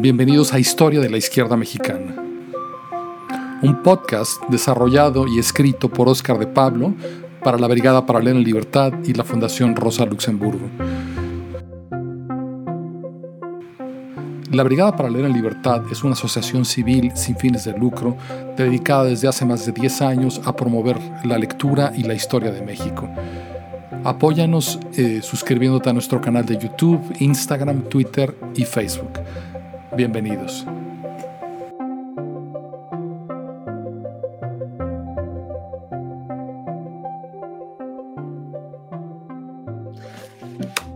Bienvenidos a Historia de la Izquierda Mexicana, un podcast desarrollado y escrito por Óscar de Pablo para la Brigada Paralela en Libertad y la Fundación Rosa Luxemburgo. La Brigada Paralela en Libertad es una asociación civil sin fines de lucro dedicada desde hace más de 10 años a promover la lectura y la historia de México. Apóyanos eh, suscribiéndote a nuestro canal de YouTube, Instagram, Twitter y Facebook. Bienvenidos.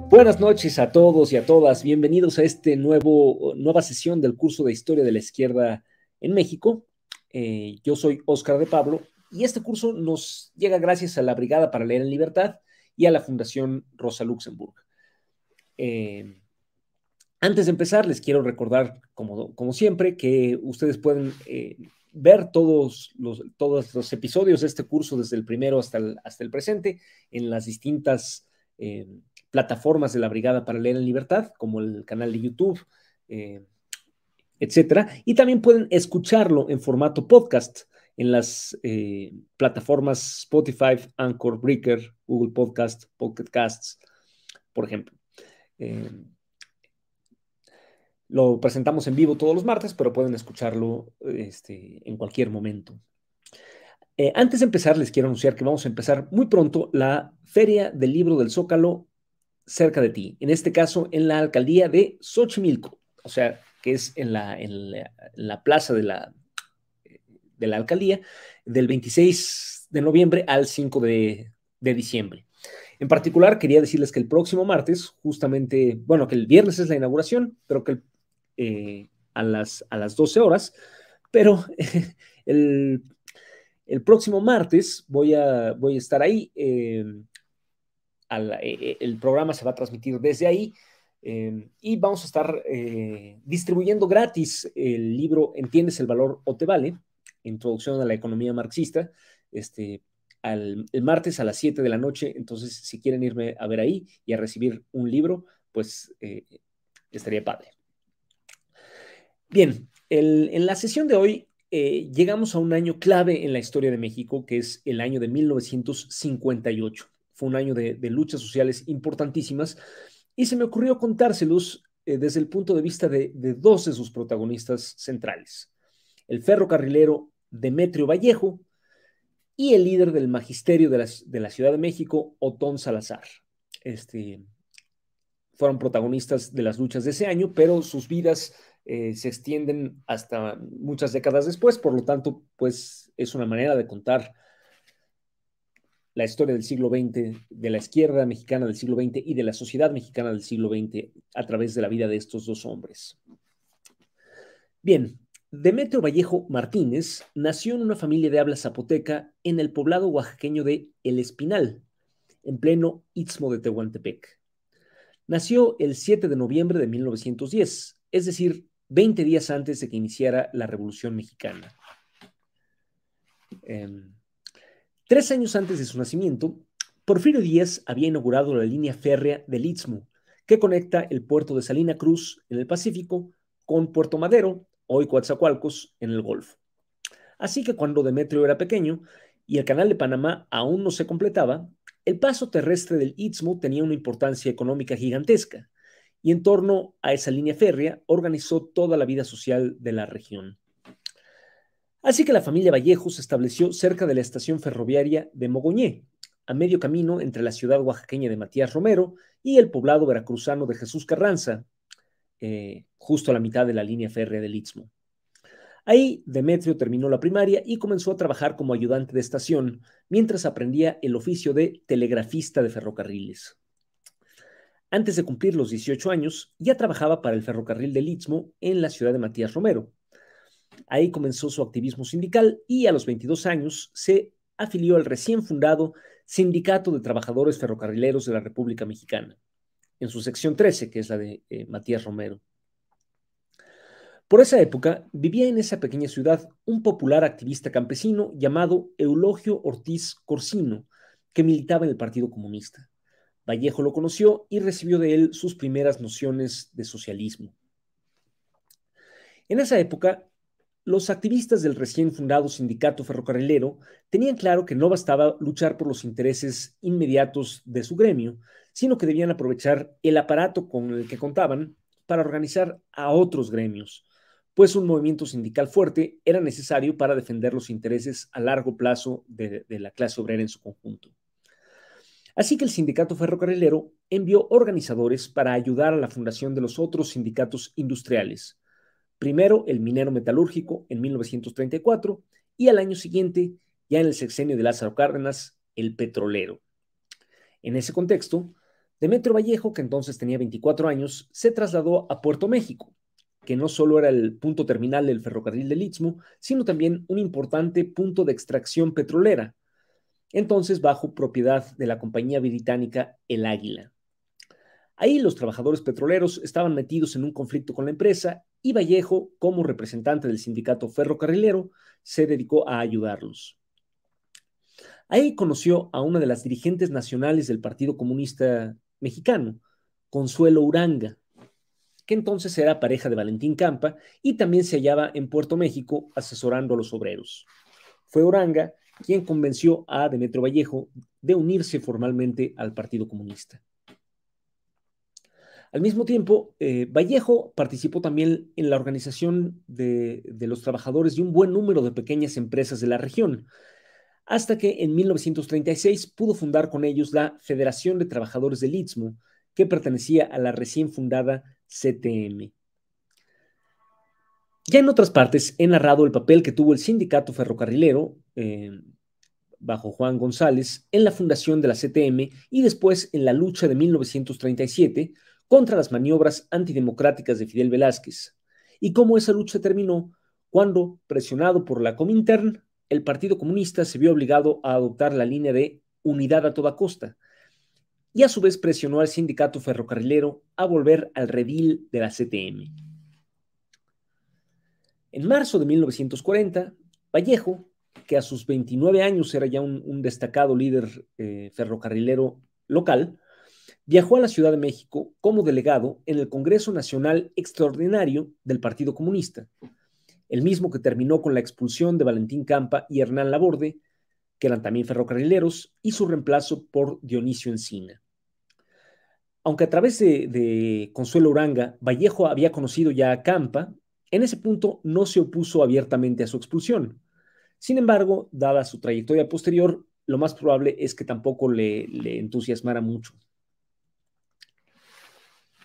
Buenas noches a todos y a todas. Bienvenidos a este nuevo nueva sesión del curso de Historia de la Izquierda en México. Eh, yo soy Óscar de Pablo y este curso nos llega gracias a la Brigada para Leer en Libertad y a la Fundación Rosa Luxemburg. Eh, antes de empezar, les quiero recordar, como, siempre, que ustedes pueden eh, ver todos los, episodios de este curso, desde el primero hasta el, presente, en las distintas eh, plataformas de la Brigada para Leer en Libertad, como el canal de YouTube, eh, etcétera. Y también pueden escucharlo en formato podcast en las plataformas Spotify, Anchor, Breaker, Google Podcast, Pocket Casts, por ejemplo. Lo presentamos en vivo todos los martes, pero pueden escucharlo este, en cualquier momento. Eh, antes de empezar, les quiero anunciar que vamos a empezar muy pronto la Feria del Libro del Zócalo cerca de ti. En este caso, en la alcaldía de Xochimilco, o sea, que es en la, en la, plaza de la, de la alcaldía, del 26 de noviembre al 5 de, de diciembre. En particular, quería decirles que el próximo martes, justamente, bueno, que el viernes es la inauguración, pero que el eh, a, las, a las 12 horas, pero el, próximo martes voy a, voy a estar ahí. Em, eh, el programa se va a transmitir desde ahí em, y vamos a estar eh, distribuyendo gratis el libro Entiendes el valor o te vale, Introducción a la economía marxista, este, el martes a las 7 de la noche. Entonces, si quieren irme a ver ahí y a recibir un libro, pues estaría padre. Bien, en la sesión de hoy eh, llegamos a un año clave en la historia de México, que es el año de 1958. Fue un año de, luchas sociales importantísimas y se me ocurrió contárselos eh, desde el punto de vista de, dos de sus protagonistas centrales, el ferrocarrilero Demetrio Vallejo y el líder del magisterio de la, Ciudad de México, Otón Salazar. Este, fueron protagonistas de las luchas de ese año, pero sus vidas eh, se extienden hasta muchas décadas después, por lo tanto, pues es una manera de contar la historia del siglo XX, de la izquierda mexicana del siglo XX y de la sociedad mexicana del siglo XX a través de la vida de estos dos hombres. Bien, Demetrio Vallejo Martínez nació en una familia de habla zapoteca en el poblado oaxaqueño de El Espinal, en pleno Istmo de Tehuantepec. Nació el 7 de noviembre de 1910, es decir, 20 días antes de que iniciara la Revolución Mexicana. Em, tres años antes de su nacimiento, Porfirio Díaz había inaugurado la línea férrea del Istmo, que conecta el puerto de Salina Cruz en el Pacífico con Puerto Madero, hoy Coatzacoalcos, en el Golfo. Así que cuando Demetrio era pequeño y el canal de Panamá aún no se completaba, el paso terrestre del Istmo tenía una importancia económica gigantesca y en torno a esa línea férrea organizó toda la vida social de la región. Así que la familia Vallejo se estableció cerca de la estación ferroviaria de Mogoñé, a medio camino entre la ciudad oaxaqueña de Matías Romero y el poblado veracruzano de Jesús Carranza, eh, justo a la mitad de la línea férrea del Istmo. Ahí Demetrio terminó la primaria y comenzó a trabajar como ayudante de estación mientras aprendía el oficio de telegrafista de ferrocarriles. Antes de cumplir los 18 años, ya trabajaba para el ferrocarril del Istmo en la ciudad de Matías Romero. Ahí comenzó su activismo sindical y a los 22 años se afilió al recién fundado Sindicato de Trabajadores Ferrocarrileros de la República Mexicana, en su sección 13, que es la de eh, Matías Romero. Por esa época vivía en esa pequeña ciudad un popular activista campesino llamado Eulogio Ortiz Corsino, que militaba en el Partido Comunista. Vallejo lo conoció y recibió de él sus primeras nociones de socialismo. En esa época, los activistas del recién fundado sindicato ferrocarrilero tenían claro que no bastaba luchar por los intereses inmediatos de su gremio, sino que debían aprovechar el aparato con el que contaban para organizar a otros gremios, pues un movimiento sindical fuerte era necesario para defender los intereses a largo plazo de, de la clase obrera en su conjunto. Así que el sindicato ferrocarrilero envió organizadores para ayudar a la fundación de los otros sindicatos industriales. Primero el minero metalúrgico en 1934 y al año siguiente, ya en el sexenio de Lázaro Cárdenas, el petrolero. En ese contexto, Demetrio Vallejo, que entonces tenía 24 años, se trasladó a Puerto México, que no solo era el punto terminal del ferrocarril del Istmo, sino también un importante punto de extracción petrolera, entonces bajo propiedad de la compañía británica El Águila. Ahí los trabajadores petroleros estaban metidos en un conflicto con la empresa y Vallejo, como representante del sindicato ferrocarrilero, se dedicó a ayudarlos. Ahí conoció a una de las dirigentes nacionales del Partido Comunista Mexicano, Consuelo Uranga, que entonces era pareja de Valentín Campa y también se hallaba en Puerto México asesorando a los obreros. Fue Uranga quien convenció a Demetrio Vallejo de unirse formalmente al Partido Comunista. Al mismo tiempo, eh, Vallejo participó también en la organización de, de, los trabajadores de un buen número de pequeñas empresas de la región, hasta que en 1936 pudo fundar con ellos la Federación de Trabajadores del Istmo, que pertenecía a la recién fundada CTM. Ya en otras partes he narrado el papel que tuvo el sindicato ferrocarrilero, eh, bajo Juan González, en la fundación de la CTM y después en la lucha de 1937 contra las maniobras antidemocráticas de Fidel Velázquez, y cómo esa lucha terminó cuando, presionado por la Comintern, el Partido Comunista se vio obligado a adoptar la línea de unidad a toda costa, y a su vez presionó al sindicato ferrocarrilero a volver al redil de la CTM. En marzo de 1940, Vallejo, que a sus 29 años era ya un, destacado líder eh, ferrocarrilero local, viajó a la Ciudad de México como delegado en el Congreso Nacional Extraordinario del Partido Comunista, el mismo que terminó con la expulsión de Valentín Campa y Hernán Laborde, que eran también ferrocarrileros, y su reemplazo por Dionisio Encina. Aunque a través de, Consuelo Uranga, Vallejo había conocido ya a Campa, en ese punto no se opuso abiertamente a su expulsión. Sin embargo, dada su trayectoria posterior, lo más probable es que tampoco le, le entusiasmara mucho.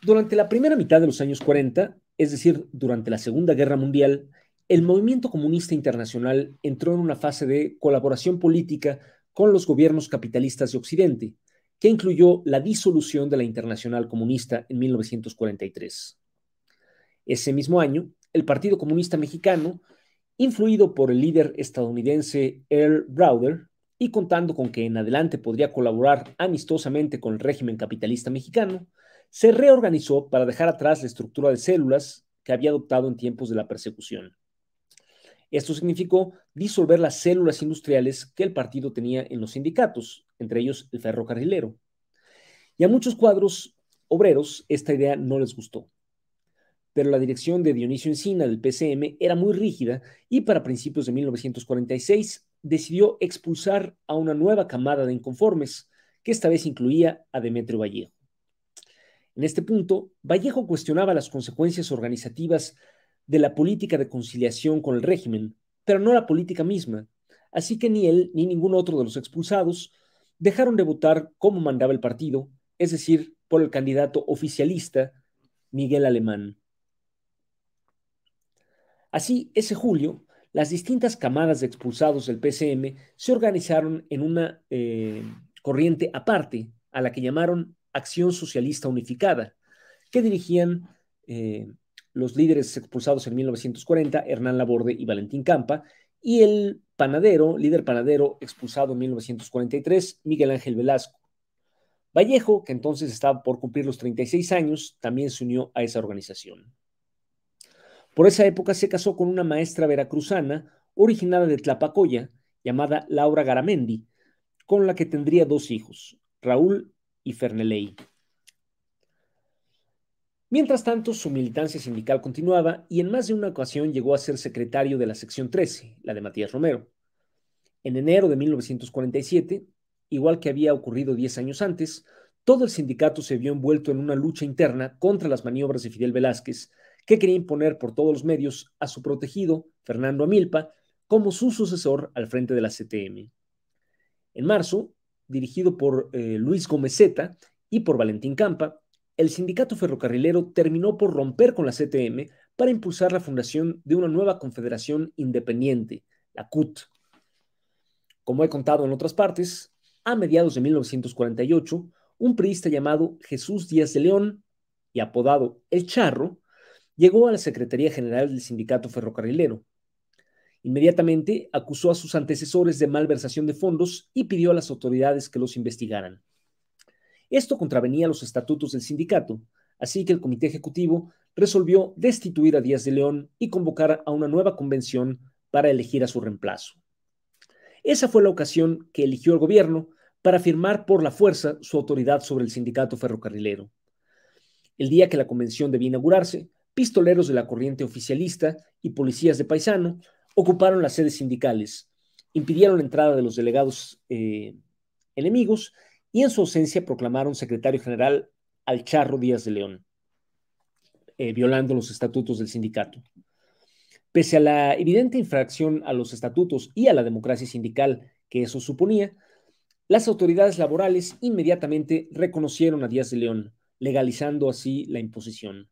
Durante la primera mitad de los años 40, es decir, durante la Segunda Guerra Mundial, el movimiento comunista internacional entró en una fase de colaboración política con los gobiernos capitalistas de Occidente, que incluyó la disolución de la Internacional Comunista en 1943. Ese mismo año, el Partido Comunista Mexicano, influido por el líder estadounidense Earl Browder y contando con que en adelante podría colaborar amistosamente con el régimen capitalista mexicano, se reorganizó para dejar atrás la estructura de células que había adoptado en tiempos de la persecución. Esto significó disolver las células industriales que el partido tenía en los sindicatos, entre ellos el ferrocarrilero. Y a muchos cuadros obreros esta idea no les gustó. Pero la dirección de Dionisio Encina del PCM era muy rígida y para principios de 1946 decidió expulsar a una nueva camada de inconformes, que esta vez incluía a Demetrio Vallejo. En este punto, Vallejo cuestionaba las consecuencias organizativas de la política de conciliación con el régimen, pero no la política misma. Así que ni él ni ningún otro de los expulsados dejaron de votar como mandaba el partido, es decir, por el candidato oficialista Miguel Alemán. Así, ese julio, las distintas camadas de expulsados del PCM se organizaron en una eh, corriente aparte, a la que llamaron Acción Socialista Unificada, que dirigían eh, los líderes expulsados en 1940, Hernán Laborde y Valentín Campa, y el panadero, líder panadero expulsado en 1943, Miguel Ángel Velasco. Vallejo, que entonces estaba por cumplir los 36 años, también se unió a esa organización. Por esa época se casó con una maestra veracruzana originada de Tlapacoya, llamada Laura Garamendi, con la que tendría dos hijos, Raúl y Ferneley. Mientras tanto, su militancia sindical continuaba y en más de una ocasión llegó a ser secretario de la sección 13, la de Matías Romero. En enero de 1947, igual que había ocurrido 10 años antes, todo el sindicato se vio envuelto en una lucha interna contra las maniobras de Fidel Velázquez, que quería imponer por todos los medios a su protegido, Fernando Amilpa, como su sucesor al frente de la CTM. En marzo, dirigido por eh, Luis Gomezeta y por Valentín Campa, el sindicato ferrocarrilero terminó por romper con la CTM para impulsar la fundación de una nueva confederación independiente, la CUT. Como he contado en otras partes, a mediados de 1948, un priista llamado Jesús Díaz de León, y apodado El Charro, llegó a la Secretaría General del Sindicato Ferrocarrilero. Inmediatamente acusó a sus antecesores de malversación de fondos y pidió a las autoridades que los investigaran. Esto contravenía los estatutos del sindicato, así que el comité ejecutivo resolvió destituir a Díaz de León y convocar a una nueva convención para elegir a su reemplazo. Esa fue la ocasión que eligió el gobierno para firmar por la fuerza su autoridad sobre el sindicato ferrocarrilero. El día que la convención debía inaugurarse, pistoleros de la corriente oficialista y policías de paisano ocuparon las sedes sindicales, impidieron la entrada de los delegados eh, enemigos y en su ausencia proclamaron secretario general al Charro Díaz de León, eh, violando los estatutos del sindicato. Pese a la evidente infracción a los estatutos y a la democracia sindical que eso suponía, las autoridades laborales inmediatamente reconocieron a Díaz de León, legalizando así la imposición.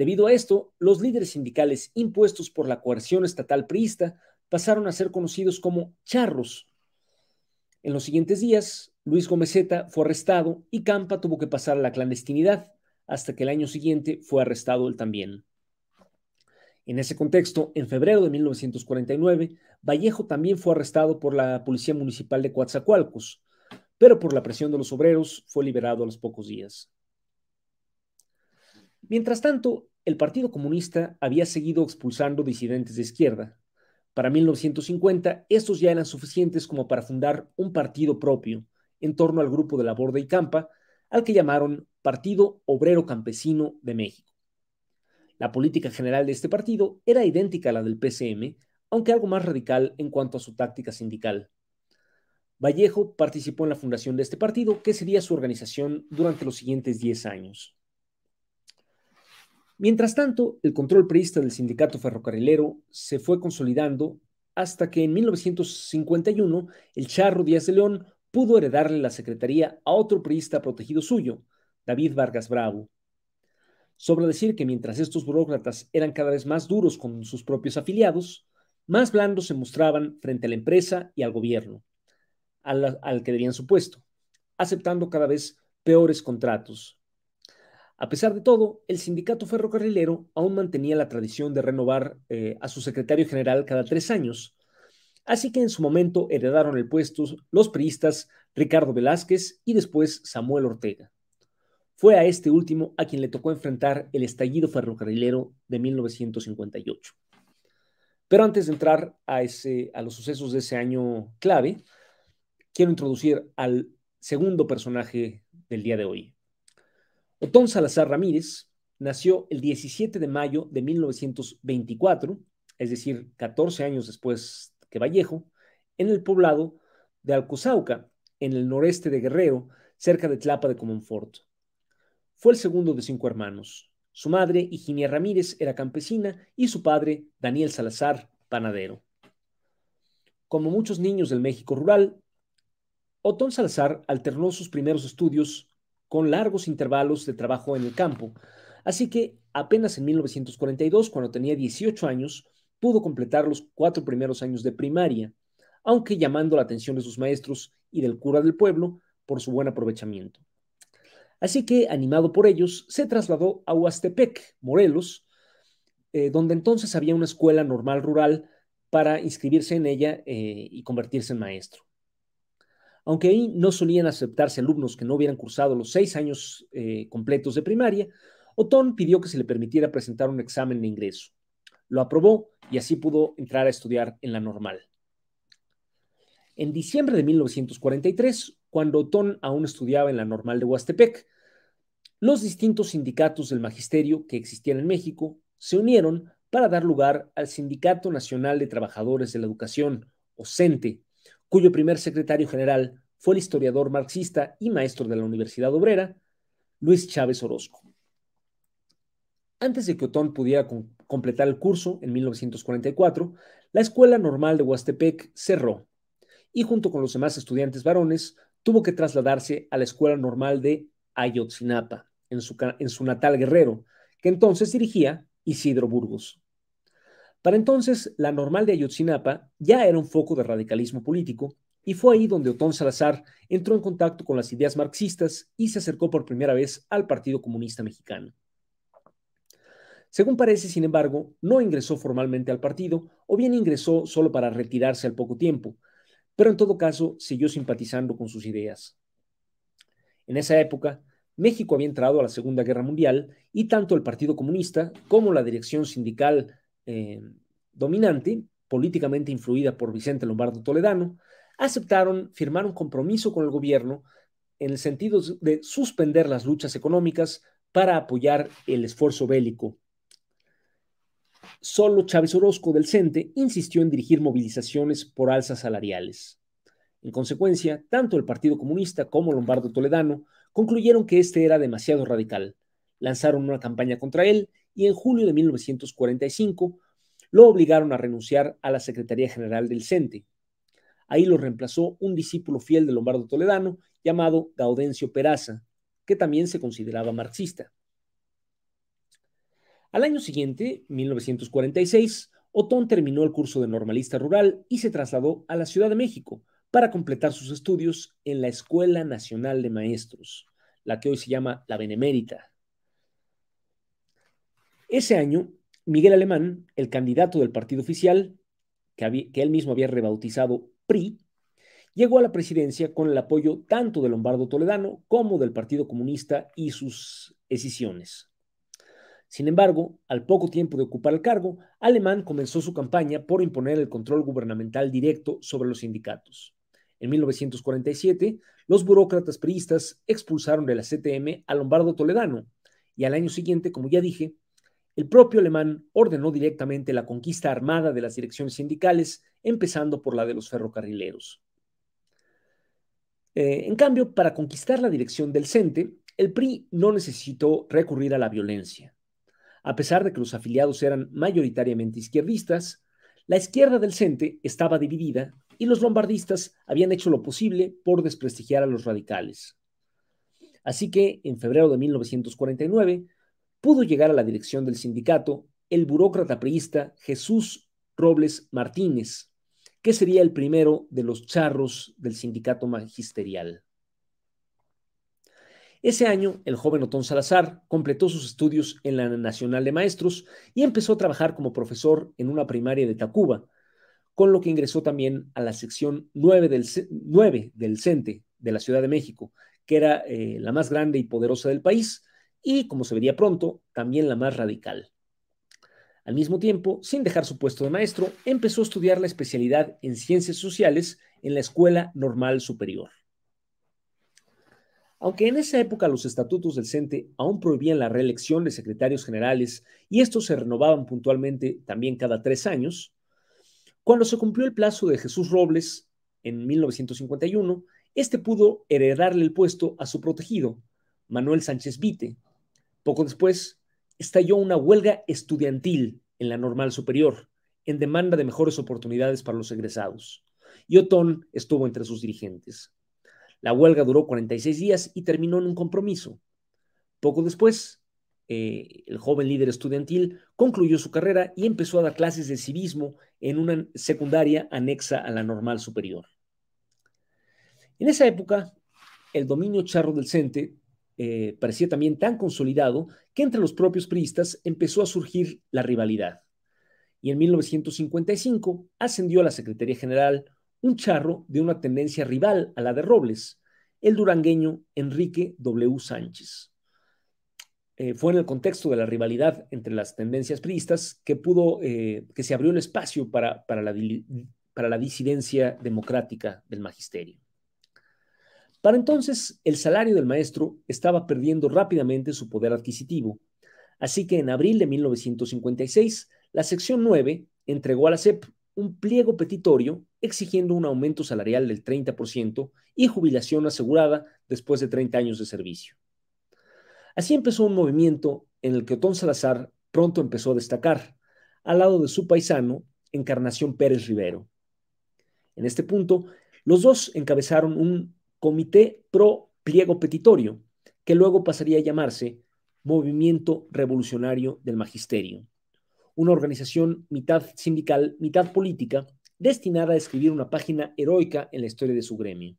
Debido a esto, los líderes sindicales impuestos por la coerción estatal priista pasaron a ser conocidos como charros. En los siguientes días, Luis Gomezeta fue arrestado y Campa tuvo que pasar a la clandestinidad, hasta que el año siguiente fue arrestado él también. En ese contexto, en febrero de 1949, Vallejo también fue arrestado por la Policía Municipal de Coatzacoalcos, pero por la presión de los obreros fue liberado a los pocos días. Mientras tanto, el Partido Comunista había seguido expulsando disidentes de izquierda. Para 1950, estos ya eran suficientes como para fundar un partido propio en torno al grupo de la Borda y Campa, al que llamaron Partido Obrero Campesino de México. La política general de este partido era idéntica a la del PCM, aunque algo más radical en cuanto a su táctica sindical. Vallejo participó en la fundación de este partido, que sería su organización durante los siguientes 10 años. Mientras tanto, el control priista del sindicato ferrocarrilero se fue consolidando hasta que en 1951 el Charro Díaz de León pudo heredarle la secretaría a otro priista protegido suyo, David Vargas Bravo. Sobra decir que mientras estos burócratas eran cada vez más duros con sus propios afiliados, más blandos se mostraban frente a la empresa y al gobierno, al, que debían su puesto, aceptando cada vez peores contratos. A pesar de todo, el sindicato ferrocarrilero aún mantenía la tradición de renovar eh, a su secretario general cada tres años, así que en su momento heredaron el puesto los priistas Ricardo Velázquez y después Samuel Ortega. Fue a este último a quien le tocó enfrentar el estallido ferrocarrilero de 1958. Pero antes de entrar a, ese, a los sucesos de ese año clave, quiero introducir al segundo personaje del día de hoy. Otón Salazar Ramírez nació el 17 de mayo de 1924, es decir, 14 años después que Vallejo, en el poblado de Alcozauca, en el noreste de Guerrero, cerca de Tlapa de Comonfort. Fue el segundo de cinco hermanos. Su madre, Higinia Ramírez, era campesina y su padre, Daniel Salazar, panadero. Como muchos niños del México rural, Otón Salazar alternó sus primeros estudios con largos intervalos de trabajo en el campo, así que apenas en 1942, cuando tenía 18 años, pudo completar los cuatro primeros años de primaria, aunque llamando la atención de sus maestros y del cura del pueblo por su buen aprovechamiento. Así que, animado por ellos, se trasladó a Huastepec, Morelos, eh, donde entonces había una escuela normal rural para inscribirse en ella eh, y convertirse en maestro. Aunque ahí no solían aceptarse alumnos que no hubieran cursado los seis años eh, completos de primaria, Otón pidió que se le permitiera presentar un examen de ingreso. Lo aprobó y así pudo entrar a estudiar en la normal. En diciembre de 1943, cuando Otón aún estudiaba en la normal de Huastepec, los distintos sindicatos del magisterio que existían en México se unieron para dar lugar al Sindicato Nacional de Trabajadores de la Educación, o CENTE, cuyo primer secretario general fue el historiador marxista y maestro de la Universidad Obrera, Luis Chávez Orozco. Antes de que Otón pudiera completar el curso, en 1944, la Escuela Normal de Huastepec cerró y junto con los demás estudiantes varones tuvo que trasladarse a la Escuela Normal de Ayotzinapa, en su, en su natal Guerrero, que entonces dirigía Isidro Burgos. Para entonces, la Normal de Ayotzinapa ya era un foco de radicalismo político y fue ahí donde Otón Salazar entró en contacto con las ideas marxistas y se acercó por primera vez al Partido Comunista Mexicano. Según parece, sin embargo, no ingresó formalmente al partido o bien ingresó solo para retirarse al poco tiempo, pero en todo caso siguió simpatizando con sus ideas. En esa época, México había entrado a la Segunda Guerra Mundial y tanto el Partido Comunista como la dirección sindical eh, dominante, políticamente influida por Vicente Lombardo Toledano, aceptaron firmar un compromiso con el gobierno en el sentido de suspender las luchas económicas para apoyar el esfuerzo bélico. Solo Chávez Orozco del CENTE insistió en dirigir movilizaciones por alzas salariales. En consecuencia, tanto el Partido Comunista como Lombardo Toledano concluyeron que este era demasiado radical. Lanzaron una campaña contra él y en julio de 1945 lo obligaron a renunciar a la Secretaría General del CENTE. Ahí lo reemplazó un discípulo fiel de Lombardo Toledano llamado Gaudencio Peraza, que también se consideraba marxista. Al año siguiente, 1946, Otón terminó el curso de normalista rural y se trasladó a la Ciudad de México para completar sus estudios en la Escuela Nacional de Maestros, la que hoy se llama la Benemérita. Ese año, Miguel Alemán, el candidato del partido oficial, que, él mismo había rebautizado PRI, llegó a la presidencia con el apoyo tanto de Lombardo Toledano como del Partido Comunista y sus escisiones. Sin embargo, al poco tiempo de ocupar el cargo, Alemán comenzó su campaña por imponer el control gubernamental directo sobre los sindicatos. En 1947, los burócratas priistas expulsaron de la CTM a Lombardo Toledano y al año siguiente, como ya dije, el propio alemán ordenó directamente la conquista armada de las direcciones sindicales, empezando por la de los ferrocarrileros. Eh, en cambio, para conquistar la dirección del CENTE, el PRI no necesitó recurrir a la violencia. A pesar de que los afiliados eran mayoritariamente izquierdistas, la izquierda del CENTE estaba dividida y los lombardistas habían hecho lo posible por desprestigiar a los radicales. Así que, en febrero de 1949, pudo llegar a la dirección del sindicato el burócrata priista Jesús Robles Martínez, que sería el primero de los charros del sindicato magisterial. Ese año, el joven Otón Salazar completó sus estudios en la Nacional de Maestros y empezó a trabajar como profesor en una primaria de Tacuba, con lo que ingresó también a la sección 9 del, 9 del CENTE de la Ciudad de México, que era eh, la más grande y poderosa del país, y, como se vería pronto, también la más radical. Al mismo tiempo, sin dejar su puesto de maestro, empezó a estudiar la especialidad en ciencias sociales en la Escuela Normal Superior. Aunque en esa época los estatutos del CENTE aún prohibían la reelección de secretarios generales y estos se renovaban puntualmente también cada tres años, cuando se cumplió el plazo de Jesús Robles en 1951, este pudo heredarle el puesto a su protegido, Manuel Sánchez Vite, poco después, estalló una huelga estudiantil en la normal superior, en demanda de mejores oportunidades para los egresados. Y Otón estuvo entre sus dirigentes. La huelga duró 46 días y terminó en un compromiso. Poco después, eh, el joven líder estudiantil concluyó su carrera y empezó a dar clases de civismo en una secundaria anexa a la normal superior. En esa época, el dominio charro del CENTE eh, parecía también tan consolidado que entre los propios priistas empezó a surgir la rivalidad. Y en 1955 ascendió a la Secretaría General un charro de una tendencia rival a la de Robles, el durangueño Enrique W. Sánchez. Eh, fue en el contexto de la rivalidad entre las tendencias priistas que pudo, eh, que se abrió el espacio para, para, la, para la disidencia democrática del magisterio. Para entonces, el salario del maestro estaba perdiendo rápidamente su poder adquisitivo, así que en abril de 1956, la sección 9 entregó a la SEP un pliego petitorio exigiendo un aumento salarial del 30% y jubilación asegurada después de 30 años de servicio. Así empezó un movimiento en el que Otón Salazar pronto empezó a destacar, al lado de su paisano, Encarnación Pérez Rivero. En este punto, los dos encabezaron un Comité Pro Pliego Petitorio, que luego pasaría a llamarse Movimiento Revolucionario del Magisterio, una organización mitad sindical, mitad política, destinada a escribir una página heroica en la historia de su gremio.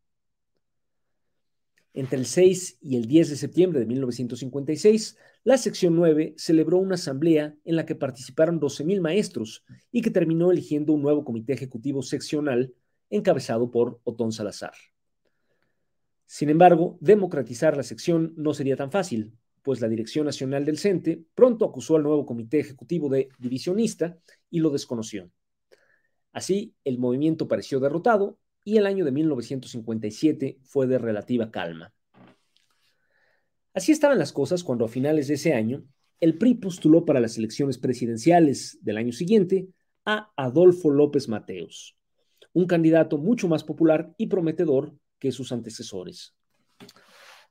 Entre el 6 y el 10 de septiembre de 1956, la sección 9 celebró una asamblea en la que participaron 12.000 maestros y que terminó eligiendo un nuevo comité ejecutivo seccional encabezado por Otón Salazar. Sin embargo, democratizar la sección no sería tan fácil, pues la Dirección Nacional del CENTE pronto acusó al nuevo comité ejecutivo de divisionista y lo desconoció. Así, el movimiento pareció derrotado y el año de 1957 fue de relativa calma. Así estaban las cosas cuando a finales de ese año, el PRI postuló para las elecciones presidenciales del año siguiente a Adolfo López Mateos, un candidato mucho más popular y prometedor que sus antecesores.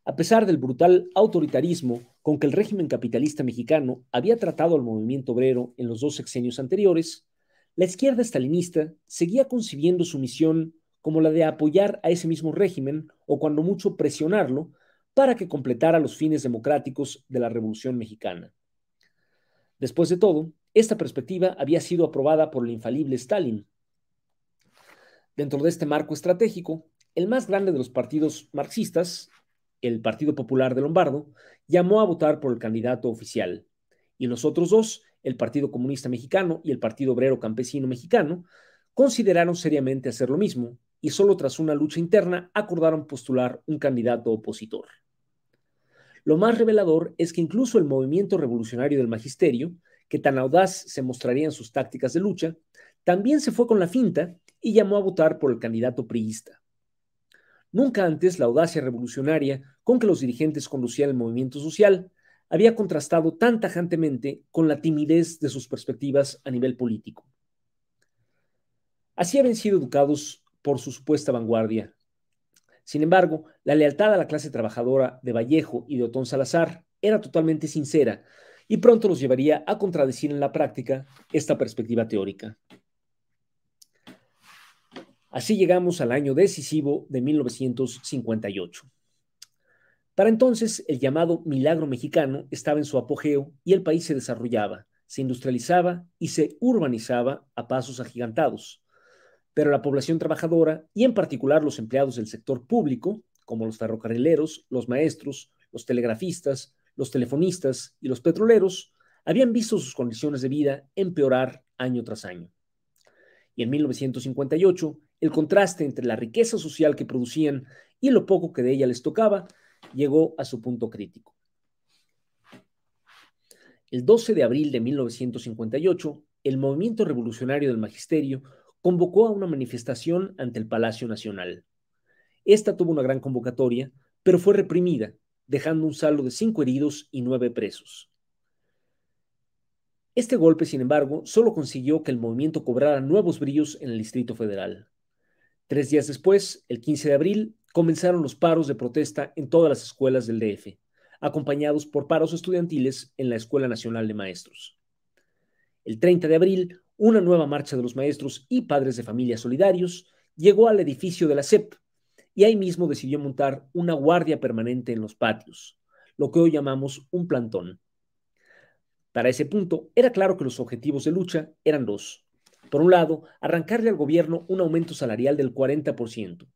A pesar del brutal autoritarismo con que el régimen capitalista mexicano había tratado al movimiento obrero en los dos sexenios anteriores, la izquierda estalinista seguía concibiendo su misión como la de apoyar a ese mismo régimen o cuando mucho presionarlo para que completara los fines democráticos de la Revolución Mexicana. Después de todo, esta perspectiva había sido aprobada por el infalible Stalin. Dentro de este marco estratégico, el más grande de los partidos marxistas, el Partido Popular de Lombardo, llamó a votar por el candidato oficial, y los otros dos, el Partido Comunista Mexicano y el Partido Obrero Campesino Mexicano, consideraron seriamente hacer lo mismo, y solo tras una lucha interna acordaron postular un candidato opositor. Lo más revelador es que incluso el movimiento revolucionario del magisterio, que tan audaz se mostraría en sus tácticas de lucha, también se fue con la finta y llamó a votar por el candidato priista. Nunca antes la audacia revolucionaria con que los dirigentes conducían el movimiento social había contrastado tan tajantemente con la timidez de sus perspectivas a nivel político. Así habían sido educados por su supuesta vanguardia. Sin embargo, la lealtad a la clase trabajadora de Vallejo y de Otón Salazar era totalmente sincera y pronto los llevaría a contradecir en la práctica esta perspectiva teórica. Así llegamos al año decisivo de 1958. Para entonces, el llamado milagro mexicano estaba en su apogeo y el país se desarrollaba, se industrializaba y se urbanizaba a pasos agigantados. Pero la población trabajadora, y en particular los empleados del sector público, como los ferrocarrileros, los maestros, los telegrafistas, los telefonistas y los petroleros, habían visto sus condiciones de vida empeorar año tras año. Y en 1958, el contraste entre la riqueza social que producían y lo poco que de ella les tocaba llegó a su punto crítico. El 12 de abril de 1958, el movimiento revolucionario del magisterio convocó a una manifestación ante el Palacio Nacional. Esta tuvo una gran convocatoria, pero fue reprimida, dejando un saldo de cinco heridos y nueve presos. Este golpe, sin embargo, solo consiguió que el movimiento cobrara nuevos brillos en el Distrito Federal. Tres días después, el 15 de abril, comenzaron los paros de protesta en todas las escuelas del DF, acompañados por paros estudiantiles en la Escuela Nacional de Maestros. El 30 de abril, una nueva marcha de los maestros y padres de familia solidarios llegó al edificio de la SEP y ahí mismo decidió montar una guardia permanente en los patios, lo que hoy llamamos un plantón. Para ese punto, era claro que los objetivos de lucha eran dos. Por un lado, arrancarle al gobierno un aumento salarial del 40%.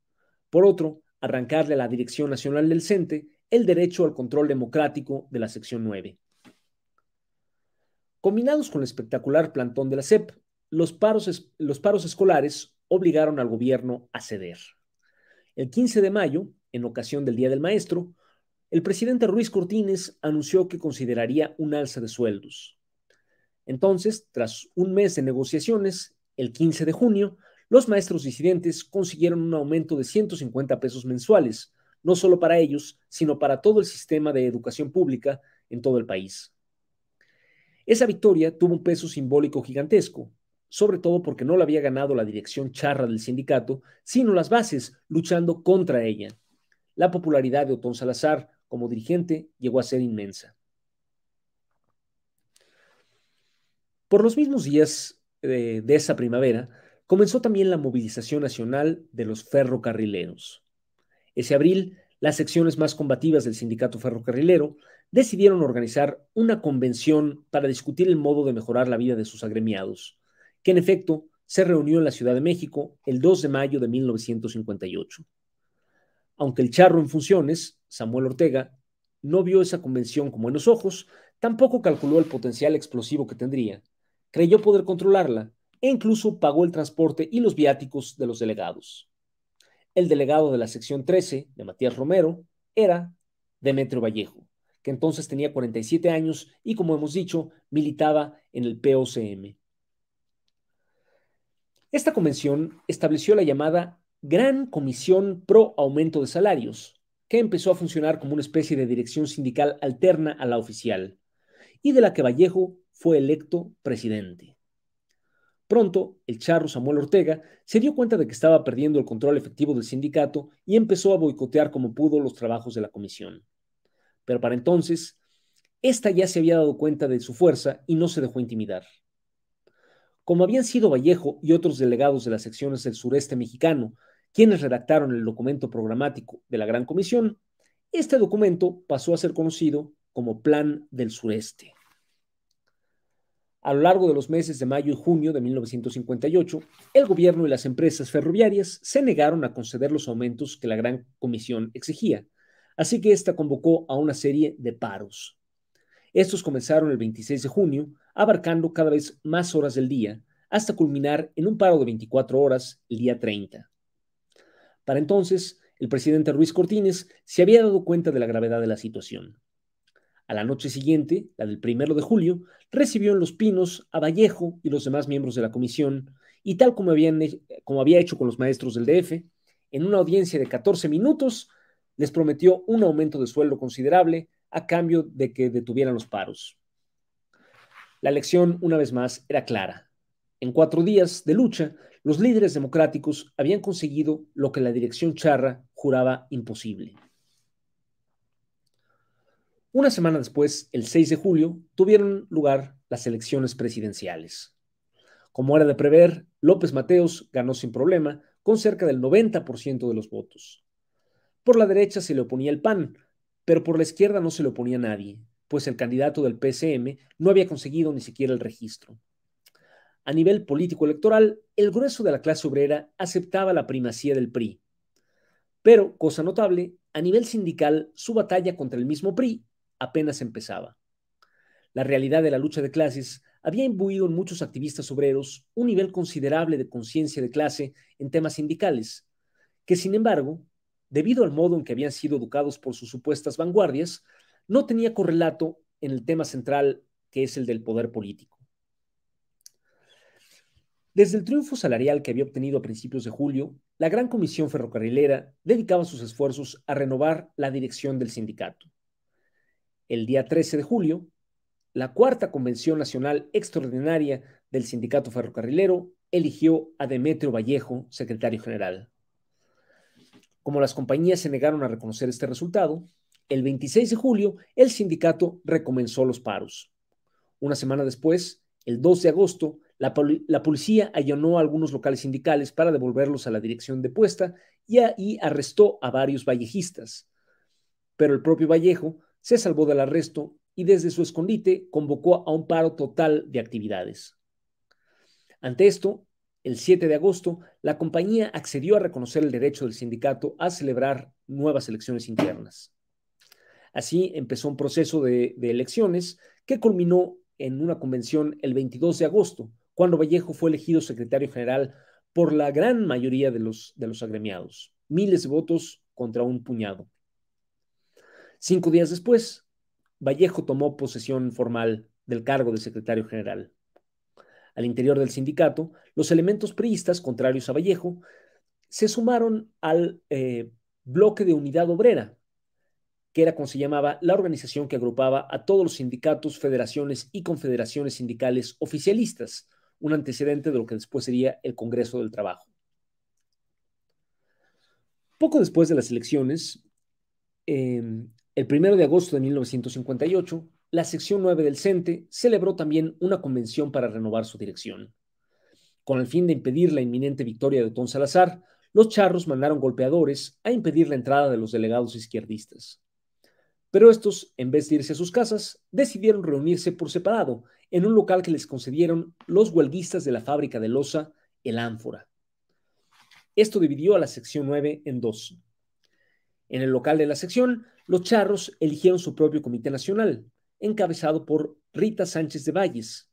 Por otro, arrancarle a la Dirección Nacional del CENTE el derecho al control democrático de la sección 9. Combinados con el espectacular plantón de la CEP, los paros, los paros escolares obligaron al gobierno a ceder. El 15 de mayo, en ocasión del Día del Maestro, el presidente Ruiz Cortines anunció que consideraría un alza de sueldos. Entonces, tras un mes de negociaciones, el 15 de junio, los maestros disidentes consiguieron un aumento de 150 pesos mensuales, no solo para ellos, sino para todo el sistema de educación pública en todo el país. Esa victoria tuvo un peso simbólico gigantesco, sobre todo porque no la había ganado la dirección charra del sindicato, sino las bases luchando contra ella. La popularidad de Otón Salazar como dirigente llegó a ser inmensa. Por los mismos días de, de esa primavera, comenzó también la movilización nacional de los ferrocarrileros. Ese abril, las secciones más combativas del sindicato ferrocarrilero decidieron organizar una convención para discutir el modo de mejorar la vida de sus agremiados, que en efecto se reunió en la Ciudad de México el 2 de mayo de 1958. Aunque el charro en funciones, Samuel Ortega, no vio esa convención con buenos ojos, tampoco calculó el potencial explosivo que tendría, creyó poder controlarla e incluso pagó el transporte y los viáticos de los delegados. El delegado de la sección 13, de Matías Romero, era Demetrio Vallejo, que entonces tenía 47 años y, como hemos dicho, militaba en el POCM. Esta convención estableció la llamada Gran Comisión Pro Aumento de Salarios, que empezó a funcionar como una especie de dirección sindical alterna a la oficial, y de la que Vallejo fue electo presidente. Pronto, el charro Samuel Ortega se dio cuenta de que estaba perdiendo el control efectivo del sindicato y empezó a boicotear como pudo los trabajos de la comisión. Pero para entonces, ésta ya se había dado cuenta de su fuerza y no se dejó intimidar. Como habían sido Vallejo y otros delegados de las secciones del sureste mexicano quienes redactaron el documento programático de la Gran Comisión, este documento pasó a ser conocido como Plan del Sureste. A lo largo de los meses de mayo y junio de 1958, el gobierno y las empresas ferroviarias se negaron a conceder los aumentos que la Gran Comisión exigía, así que ésta convocó a una serie de paros. Estos comenzaron el 26 de junio, abarcando cada vez más horas del día, hasta culminar en un paro de 24 horas el día 30. Para entonces, el presidente Ruiz Cortines se había dado cuenta de la gravedad de la situación. A la noche siguiente, la del primero de julio, recibió en Los Pinos a Vallejo y los demás miembros de la comisión, y tal como, había hecho con los maestros del DF, en una audiencia de 14 minutos, les prometió un aumento de sueldo considerable a cambio de que detuvieran los paros. La lección, una vez más, era clara. En cuatro días de lucha, los líderes democráticos habían conseguido lo que la dirección charra juraba imposible. Una semana después, el 6 de julio, tuvieron lugar las elecciones presidenciales. Como era de prever, López Mateos ganó sin problema, con cerca del 90% de los votos. Por la derecha se le oponía el PAN, pero por la izquierda no se le oponía nadie, pues el candidato del PSM no había conseguido ni siquiera el registro. A nivel político electoral, el grueso de la clase obrera aceptaba la primacía del PRI. Pero, cosa notable, a nivel sindical, su batalla contra el mismo PRI apenas empezaba. La realidad de la lucha de clases había imbuido en muchos activistas obreros un nivel considerable de conciencia de clase en temas sindicales, que sin embargo, debido al modo en que habían sido educados por sus supuestas vanguardias, no tenía correlato en el tema central que es el del poder político. Desde el triunfo salarial que había obtenido a principios de julio, la Gran Comisión Ferrocarrilera dedicaba sus esfuerzos a renovar la dirección del sindicato el día 13 de julio, la cuarta Convención Nacional Extraordinaria del Sindicato Ferrocarrilero eligió a Demetrio Vallejo, secretario general. Como las compañías se negaron a reconocer este resultado, el 26 de julio el sindicato recomenzó los paros. Una semana después, el 2 de agosto, la, policía allanó algunos locales sindicales para devolverlos a la dirección de puesta y ahí arrestó a varios vallejistas. Pero el propio Vallejo se salvó del arresto y desde su escondite convocó a un paro total de actividades. Ante esto, el 7 de agosto, la compañía accedió a reconocer el derecho del sindicato a celebrar nuevas elecciones internas. Así empezó un proceso de, elecciones que culminó en una convención el 22 de agosto, cuando Vallejo fue elegido secretario general por la gran mayoría de los, de los agremiados, miles de votos contra un puñado. Cinco días después, Vallejo tomó posesión formal del cargo de secretario general. Al interior del sindicato, los elementos priistas, contrarios a Vallejo, se sumaron al, eh, Bloque de Unidad Obrera, que era como se llamaba la organización que agrupaba a todos los sindicatos, federaciones y confederaciones sindicales oficialistas, un antecedente de lo que después sería el Congreso del Trabajo. Poco después de las elecciones, em, el 1 de agosto de 1958, la sección 9 del CENTE celebró también una convención para renovar su dirección. Con el fin de impedir la inminente victoria de Otón Salazar, los charros mandaron golpeadores a impedir la entrada de los delegados izquierdistas. Pero estos, en vez de irse a sus casas, decidieron reunirse por separado en un local que les concedieron los huelguistas de la fábrica de loza, el Ánfora. Esto dividió a la sección 9 en dos. En el local de la sección, los charros eligieron su propio comité nacional, encabezado por Rita Sánchez de Valles,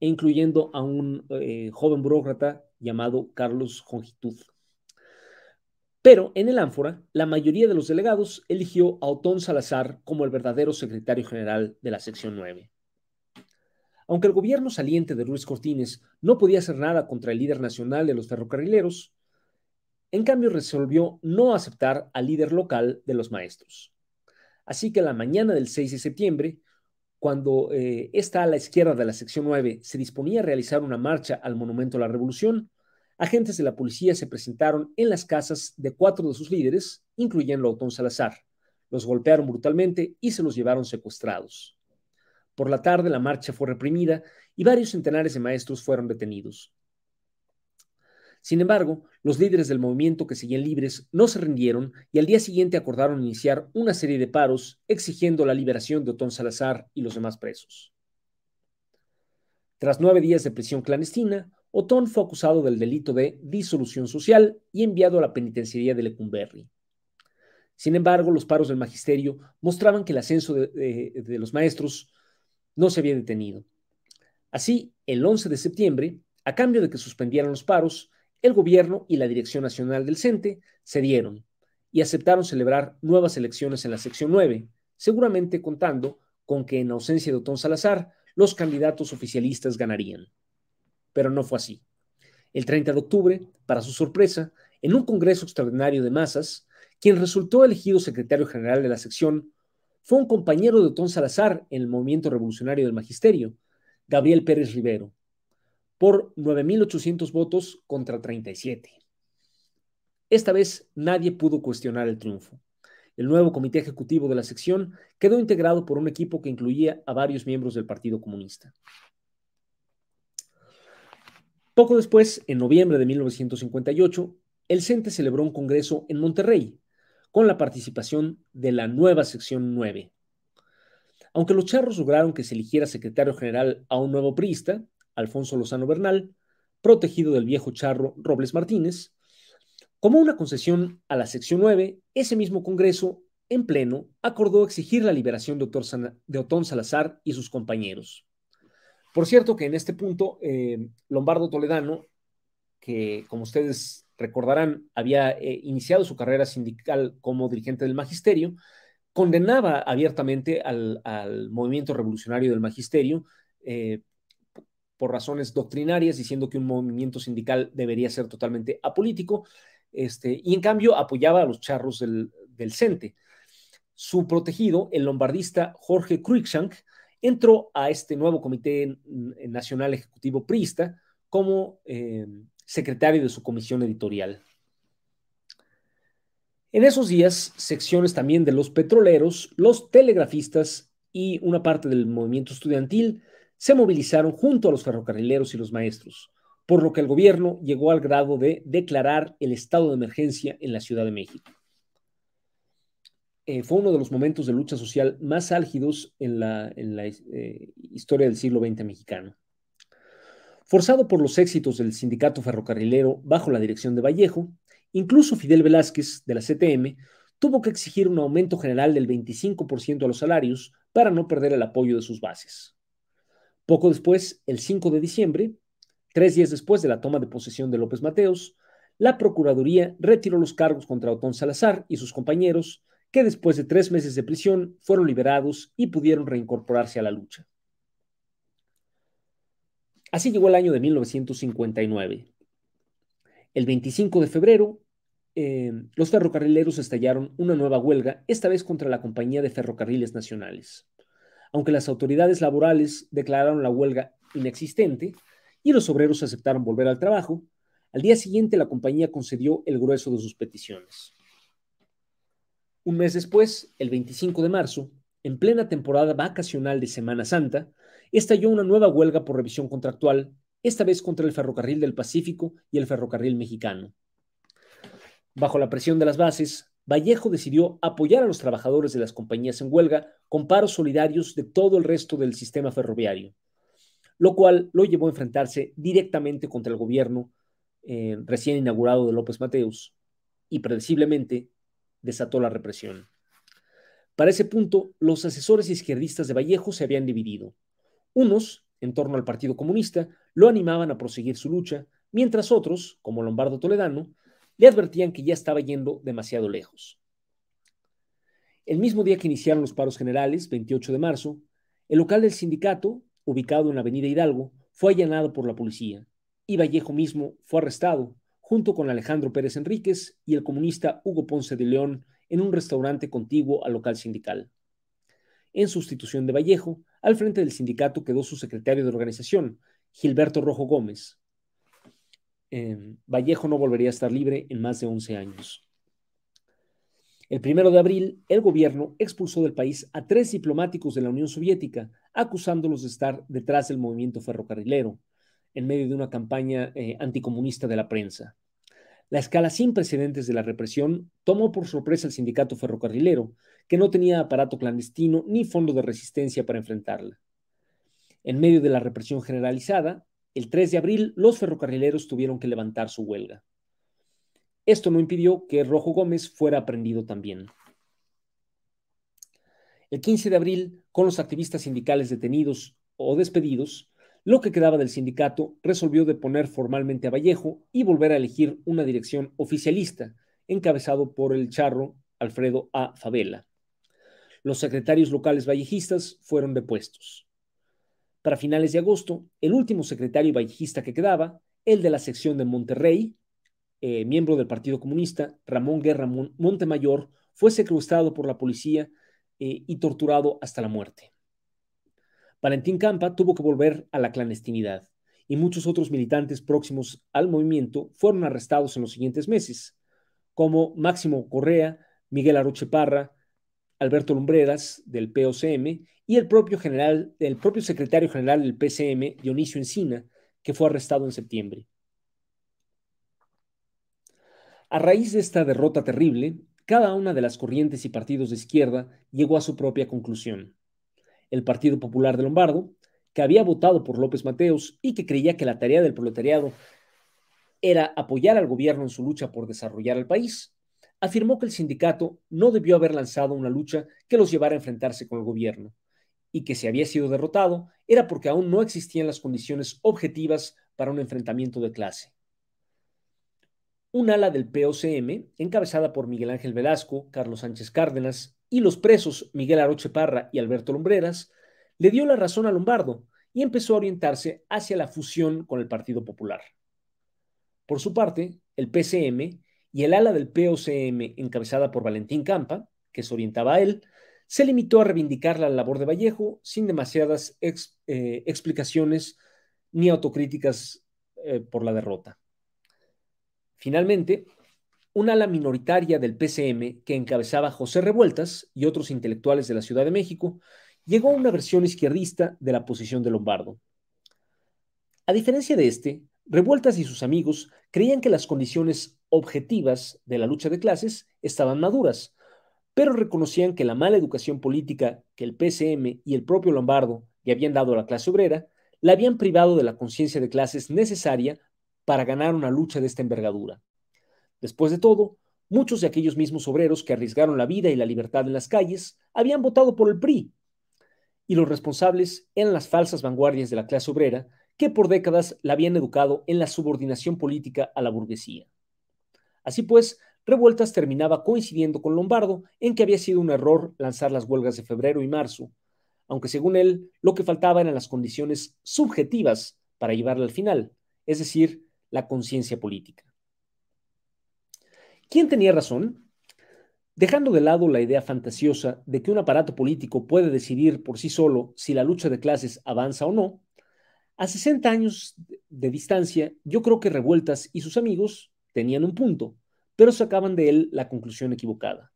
e incluyendo a un eh, joven burócrata llamado Carlos Jongitud. Pero en el ánfora, la mayoría de los delegados eligió a Otón Salazar como el verdadero secretario general de la sección 9. Aunque el gobierno saliente de Ruiz Cortines no podía hacer nada contra el líder nacional de los ferrocarrileros, en cambio resolvió no aceptar al líder local de los maestros. Así que la mañana del 6 de septiembre, cuando eh, esta a la izquierda de la sección 9 se disponía a realizar una marcha al Monumento a la Revolución, agentes de la policía se presentaron en las casas de cuatro de sus líderes, incluyendo a Otón Salazar. Los golpearon brutalmente y se los llevaron secuestrados. Por la tarde la marcha fue reprimida y varios centenares de maestros fueron detenidos. Sin embargo, los líderes del movimiento que seguían libres no se rindieron y al día siguiente acordaron iniciar una serie de paros exigiendo la liberación de Otón Salazar y los demás presos. Tras nueve días de prisión clandestina, Otón fue acusado del delito de disolución social y enviado a la penitenciaría de Lecumberri. Sin embargo, los paros del magisterio mostraban que el ascenso de, de los maestros no se había detenido. Así, el 11 de septiembre, a cambio de que suspendieran los paros, el gobierno y la Dirección Nacional del CENTE cedieron y aceptaron celebrar nuevas elecciones en la sección 9, seguramente contando con que en ausencia de Otón Salazar, los candidatos oficialistas ganarían. Pero no fue así. El 30 de octubre, para su sorpresa, en un congreso extraordinario de masas, quien resultó elegido secretario general de la sección fue un compañero de Otón Salazar en el movimiento revolucionario del magisterio, Gabriel Pérez Rivero, por 9.800 votos contra 37. Esta vez nadie pudo cuestionar el triunfo. El nuevo comité ejecutivo de la sección quedó integrado por un equipo que incluía a varios miembros del Partido Comunista. Poco después, en noviembre de 1958, el CENTE celebró un congreso en Monterrey, con la participación de la nueva sección 9. Aunque los charros lograron que se eligiera secretario general a un nuevo priista, Alfonso Lozano Bernal, protegido del viejo charro Robles Martínez. Como una concesión a la sección 9, ese mismo Congreso, en pleno, acordó exigir la liberación de, Otón Salazar y sus compañeros. Por cierto que en este punto, eh, Lombardo Toledano, que como ustedes recordarán, había eh, iniciado su carrera sindical como dirigente del magisterio, condenaba abiertamente al, movimiento revolucionario del magisterio eh, por razones doctrinarias, diciendo que un movimiento sindical debería ser totalmente apolítico, este, y en cambio apoyaba a los charros del, del CENTE. Su protegido, el lombardista Jorge Cruikshank, entró a este nuevo Comité Nacional Ejecutivo Priista como eh, secretario de su comisión editorial. En esos días, secciones también de los petroleros, los telegrafistas y una parte del movimiento estudiantil se movilizaron junto a los ferrocarrileros y los maestros, por lo que el gobierno llegó al grado de declarar el estado de emergencia en la Ciudad de México. Eh, fue uno de los momentos de lucha social más álgidos en la, eh, historia del siglo XX mexicano. Forzado por los éxitos del sindicato ferrocarrilero bajo la dirección de Vallejo, incluso Fidel Velázquez, de la CTM, tuvo que exigir un aumento general del 25% a los salarios para no perder el apoyo de sus bases. Poco después, el 5 de diciembre, tres días después de la toma de posesión de López Mateos, la Procuraduría retiró los cargos contra Otón Salazar y sus compañeros, que después de tres meses de prisión fueron liberados y pudieron reincorporarse a la lucha. Así llegó el año de 1959. El 25 de febrero, eh, los ferrocarrileros estallaron una nueva huelga, esta vez contra la Compañía de Ferrocarriles Nacionales. Aunque las autoridades laborales declararon la huelga inexistente y los obreros aceptaron volver al trabajo, al día siguiente la compañía concedió el grueso de sus peticiones. Un mes después, el 25 de marzo, en plena temporada vacacional de Semana Santa, estalló una nueva huelga por revisión contractual, esta vez contra el Ferrocarril del Pacífico y el Ferrocarril Mexicano. Bajo la presión de las bases, Vallejo decidió apoyar a los trabajadores de las compañías en huelga con paros solidarios de todo el resto del sistema ferroviario, lo cual lo llevó a enfrentarse directamente contra el gobierno eh, recién inaugurado de López Mateos y predeciblemente desató la represión. Para ese punto, los asesores izquierdistas de Vallejo se habían dividido. Unos, en torno al Partido Comunista, lo animaban a proseguir su lucha, mientras otros, como Lombardo Toledano, le advertían que ya estaba yendo demasiado lejos. El mismo día que iniciaron los paros generales, 28 de marzo, el local del sindicato, ubicado en la Avenida Hidalgo, fue allanado por la policía y Vallejo mismo fue arrestado junto con Alejandro Pérez Enríquez y el comunista Hugo Ponce de León en un restaurante contiguo al local sindical. En sustitución de Vallejo, al frente del sindicato quedó su secretario de organización, Gilberto Rojo Gómez, eh, Vallejo no volvería a estar libre en más de 11 años. El primero de abril, el gobierno expulsó del país a tres diplomáticos de la Unión Soviética, acusándolos de estar detrás del movimiento ferrocarrilero, en medio de una campaña eh, anticomunista de la prensa. La escala sin precedentes de la represión tomó por sorpresa al sindicato ferrocarrilero, que no tenía aparato clandestino ni fondo de resistencia para enfrentarla. En medio de la represión generalizada, el 3 de abril, los ferrocarrileros tuvieron que levantar su huelga. Esto no impidió que Rojo Gómez fuera aprendido también. El 15 de abril, con los activistas sindicales detenidos o despedidos, lo que quedaba del sindicato resolvió deponer formalmente a Vallejo y volver a elegir una dirección oficialista, encabezado por el charro Alfredo A. Favela. Los secretarios locales vallejistas fueron depuestos. Para finales de agosto, el último secretario vallejista que quedaba, el de la sección de Monterrey, eh, miembro del Partido Comunista, Ramón Guerra Montemayor, fue secuestrado por la policía eh, y torturado hasta la muerte. Valentín Campa tuvo que volver a la clandestinidad y muchos otros militantes próximos al movimiento fueron arrestados en los siguientes meses, como Máximo Correa, Miguel Aroche Parra, Alberto Lumbreras del POCM y el propio, general, el propio secretario general del PCM, Dionisio Encina, que fue arrestado en septiembre. A raíz de esta derrota terrible, cada una de las corrientes y partidos de izquierda llegó a su propia conclusión. El Partido Popular de Lombardo, que había votado por López Mateos y que creía que la tarea del proletariado era apoyar al gobierno en su lucha por desarrollar el país, afirmó que el sindicato no debió haber lanzado una lucha que los llevara a enfrentarse con el gobierno, y que si había sido derrotado era porque aún no existían las condiciones objetivas para un enfrentamiento de clase. Un ala del POCM, encabezada por Miguel Ángel Velasco, Carlos Sánchez Cárdenas y los presos Miguel Aroche Parra y Alberto Lumbreras, le dio la razón a Lombardo y empezó a orientarse hacia la fusión con el Partido Popular. Por su parte, el PCM y el ala del POCM, encabezada por Valentín Campa, que se orientaba a él, se limitó a reivindicar la labor de Vallejo sin demasiadas eh, explicaciones ni autocríticas eh, por la derrota. Finalmente, una ala minoritaria del PCM que encabezaba José Revueltas y otros intelectuales de la Ciudad de México llegó a una versión izquierdista de la posición de Lombardo. A diferencia de este, Revueltas y sus amigos creían que las condiciones objetivas de la lucha de clases estaban maduras, pero reconocían que la mala educación política que el PCM y el propio Lombardo le habían dado a la clase obrera, la habían privado de la conciencia de clases necesaria para ganar una lucha de esta envergadura. Después de todo, muchos de aquellos mismos obreros que arriesgaron la vida y la libertad en las calles habían votado por el PRI, y los responsables eran las falsas vanguardias de la clase obrera que por décadas la habían educado en la subordinación política a la burguesía. Así pues, Revueltas terminaba coincidiendo con Lombardo en que había sido un error lanzar las huelgas de febrero y marzo, aunque según él lo que faltaba eran las condiciones subjetivas para llevarla al final, es decir, la conciencia política. ¿Quién tenía razón? Dejando de lado la idea fantasiosa de que un aparato político puede decidir por sí solo si la lucha de clases avanza o no, a 60 años de distancia, yo creo que Revueltas y sus amigos tenían un punto, pero sacaban de él la conclusión equivocada.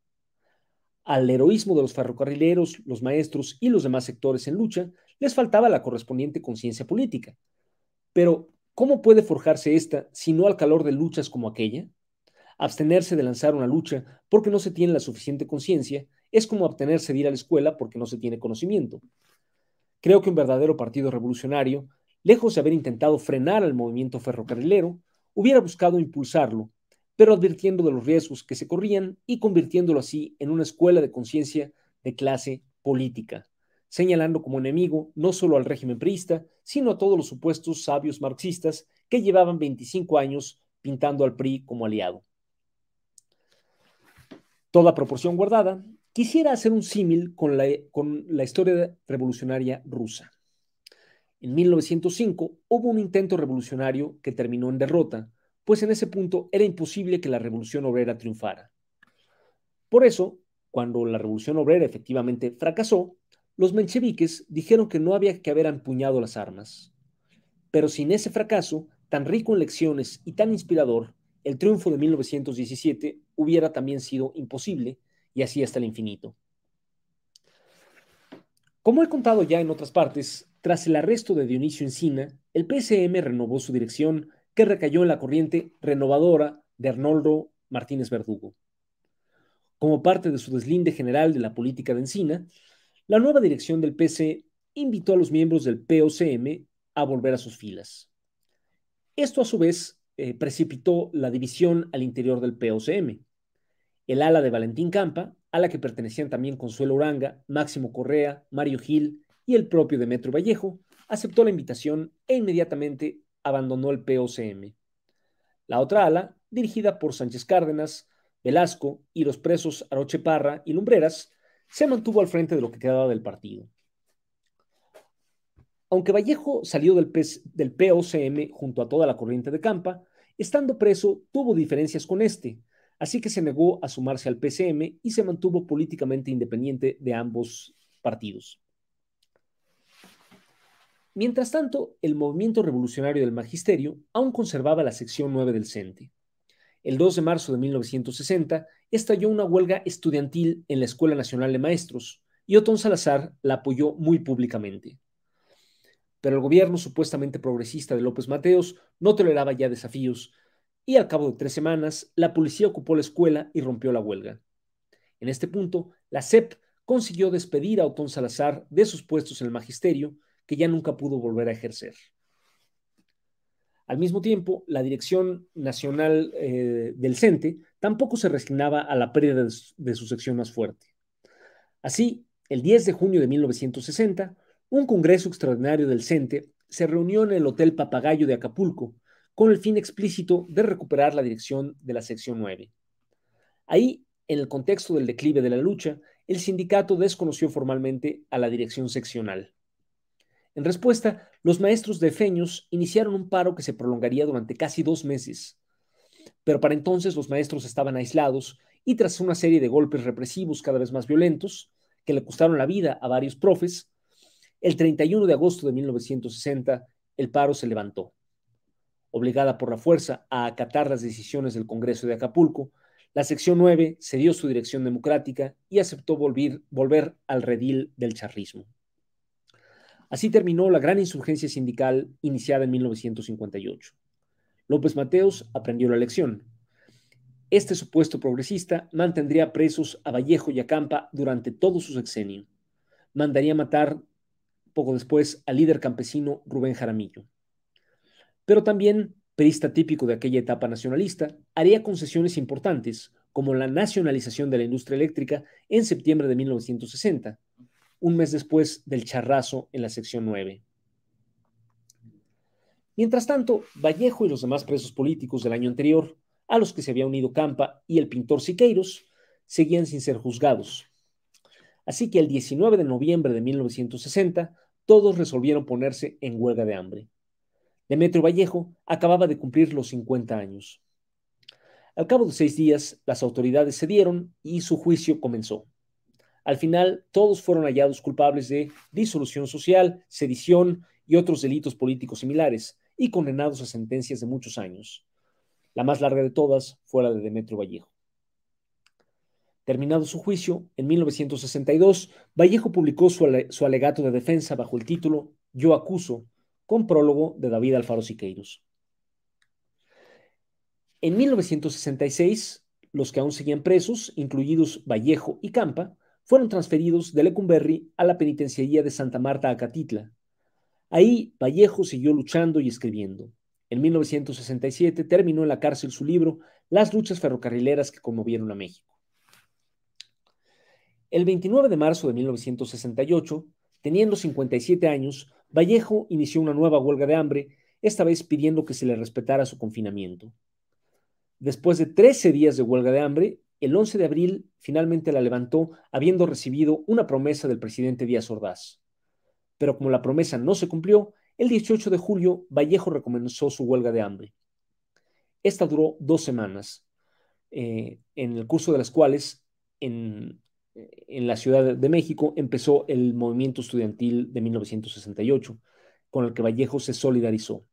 Al heroísmo de los ferrocarrileros, los maestros y los demás sectores en lucha les faltaba la correspondiente conciencia política. Pero, ¿cómo puede forjarse esta si no al calor de luchas como aquella? Abstenerse de lanzar una lucha porque no se tiene la suficiente conciencia es como abstenerse de ir a la escuela porque no se tiene conocimiento. Creo que un verdadero partido revolucionario lejos de haber intentado frenar al movimiento ferrocarrilero, hubiera buscado impulsarlo, pero advirtiendo de los riesgos que se corrían y convirtiéndolo así en una escuela de conciencia de clase política, señalando como enemigo no solo al régimen priista, sino a todos los supuestos sabios marxistas que llevaban 25 años pintando al PRI como aliado. Toda proporción guardada, quisiera hacer un símil con la, con la historia revolucionaria rusa. En 1905 hubo un intento revolucionario que terminó en derrota, pues en ese punto era imposible que la revolución obrera triunfara. Por eso, cuando la revolución obrera efectivamente fracasó, los mencheviques dijeron que no había que haber empuñado las armas. Pero sin ese fracaso, tan rico en lecciones y tan inspirador, el triunfo de 1917 hubiera también sido imposible, y así hasta el infinito. Como he contado ya en otras partes, tras el arresto de Dionisio Encina, el PSM renovó su dirección, que recayó en la corriente renovadora de Arnoldo Martínez Verdugo. Como parte de su deslinde general de la política de Encina, la nueva dirección del PC invitó a los miembros del POCM a volver a sus filas. Esto a su vez eh, precipitó la división al interior del POCM. El ala de Valentín Campa, a la que pertenecían también Consuelo Uranga, Máximo Correa, Mario Gil y el propio Demetrio Vallejo aceptó la invitación e inmediatamente abandonó el POCM. La otra ala, dirigida por Sánchez Cárdenas, Velasco y los presos Aroche Parra y Lumbreras, se mantuvo al frente de lo que quedaba del partido. Aunque Vallejo salió del, POCM junto a toda la corriente de Campa, estando preso tuvo diferencias con este, así que se negó a sumarse al PCM y se mantuvo políticamente independiente de ambos partidos. Mientras tanto, el movimiento revolucionario del magisterio aún conservaba la sección 9 del CENTE. El 2 de marzo de 1960 estalló una huelga estudiantil en la Escuela Nacional de Maestros y Otón Salazar la apoyó muy públicamente. Pero el gobierno supuestamente progresista de López Mateos no toleraba ya desafíos y al cabo de tres semanas la policía ocupó la escuela y rompió la huelga. En este punto, la CEP consiguió despedir a Otón Salazar de sus puestos en el magisterio que ya nunca pudo volver a ejercer. Al mismo tiempo, la Dirección Nacional eh, del CENTE tampoco se resignaba a la pérdida de su, de su sección más fuerte. Así, el 10 de junio de 1960, un congreso extraordinario del CENTE se reunió en el Hotel Papagayo de Acapulco con el fin explícito de recuperar la dirección de la sección 9. Ahí, en el contexto del declive de la lucha, el sindicato desconoció formalmente a la dirección seccional. En respuesta, los maestros de Feños iniciaron un paro que se prolongaría durante casi dos meses. Pero para entonces los maestros estaban aislados y tras una serie de golpes represivos cada vez más violentos, que le costaron la vida a varios profes, el 31 de agosto de 1960 el paro se levantó. Obligada por la fuerza a acatar las decisiones del Congreso de Acapulco, la sección 9 cedió su dirección democrática y aceptó volver, volver al redil del charrismo. Así terminó la gran insurgencia sindical iniciada en 1958. López Mateos aprendió la lección. Este supuesto progresista mantendría presos a Vallejo y a Campa durante todo su sexenio. Mandaría matar poco después al líder campesino Rubén Jaramillo. Pero también, perista típico de aquella etapa nacionalista, haría concesiones importantes, como la nacionalización de la industria eléctrica en septiembre de 1960, un mes después del charrazo en la sección 9. Mientras tanto, Vallejo y los demás presos políticos del año anterior, a los que se había unido Campa y el pintor Siqueiros, seguían sin ser juzgados. Así que el 19 de noviembre de 1960, todos resolvieron ponerse en huelga de hambre. Demetrio Vallejo acababa de cumplir los 50 años. Al cabo de seis días, las autoridades cedieron y su juicio comenzó. Al final, todos fueron hallados culpables de disolución social, sedición y otros delitos políticos similares, y condenados a sentencias de muchos años. La más larga de todas fue la de Demetrio Vallejo. Terminado su juicio, en 1962, Vallejo publicó su, alegato de defensa bajo el título Yo acuso, con prólogo de David Alfaro Siqueiros. En 1966, los que aún seguían presos, incluidos Vallejo y Campa, fueron transferidos de Lecumberri a la penitenciaría de Santa Marta Acatitla. Ahí Vallejo siguió luchando y escribiendo. En 1967 terminó en la cárcel su libro Las luchas ferrocarrileras que conmovieron a México. El 29 de marzo de 1968, teniendo 57 años, Vallejo inició una nueva huelga de hambre, esta vez pidiendo que se le respetara su confinamiento. Después de 13 días de huelga de hambre, el 11 de abril finalmente la levantó, habiendo recibido una promesa del presidente Díaz Ordaz. Pero como la promesa no se cumplió, el 18 de julio Vallejo recomenzó su huelga de hambre. Esta duró dos semanas, eh, en el curso de las cuales, en en la Ciudad de México empezó el movimiento estudiantil de 1968, con el que Vallejo se solidarizó.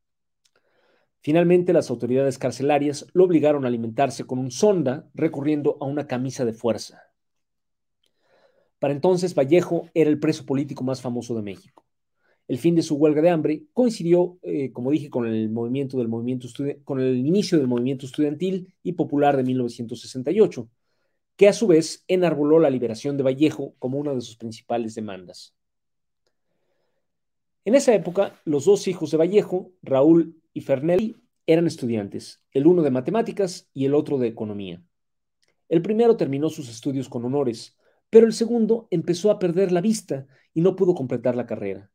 Finalmente, las autoridades carcelarias lo obligaron a alimentarse con un sonda recurriendo a una camisa de fuerza. Para entonces, Vallejo era el preso político más famoso de México. El fin de su huelga de hambre coincidió, eh, como dije, con el, movimiento del movimiento con el inicio del movimiento estudiantil y popular de 1968 que a su vez enarboló la liberación de Vallejo como una de sus principales demandas. En esa época, los dos hijos de Vallejo, Raúl y Fernelli, eran estudiantes, el uno de matemáticas y el otro de economía. El primero terminó sus estudios con honores, pero el segundo empezó a perder la vista y no pudo completar la carrera.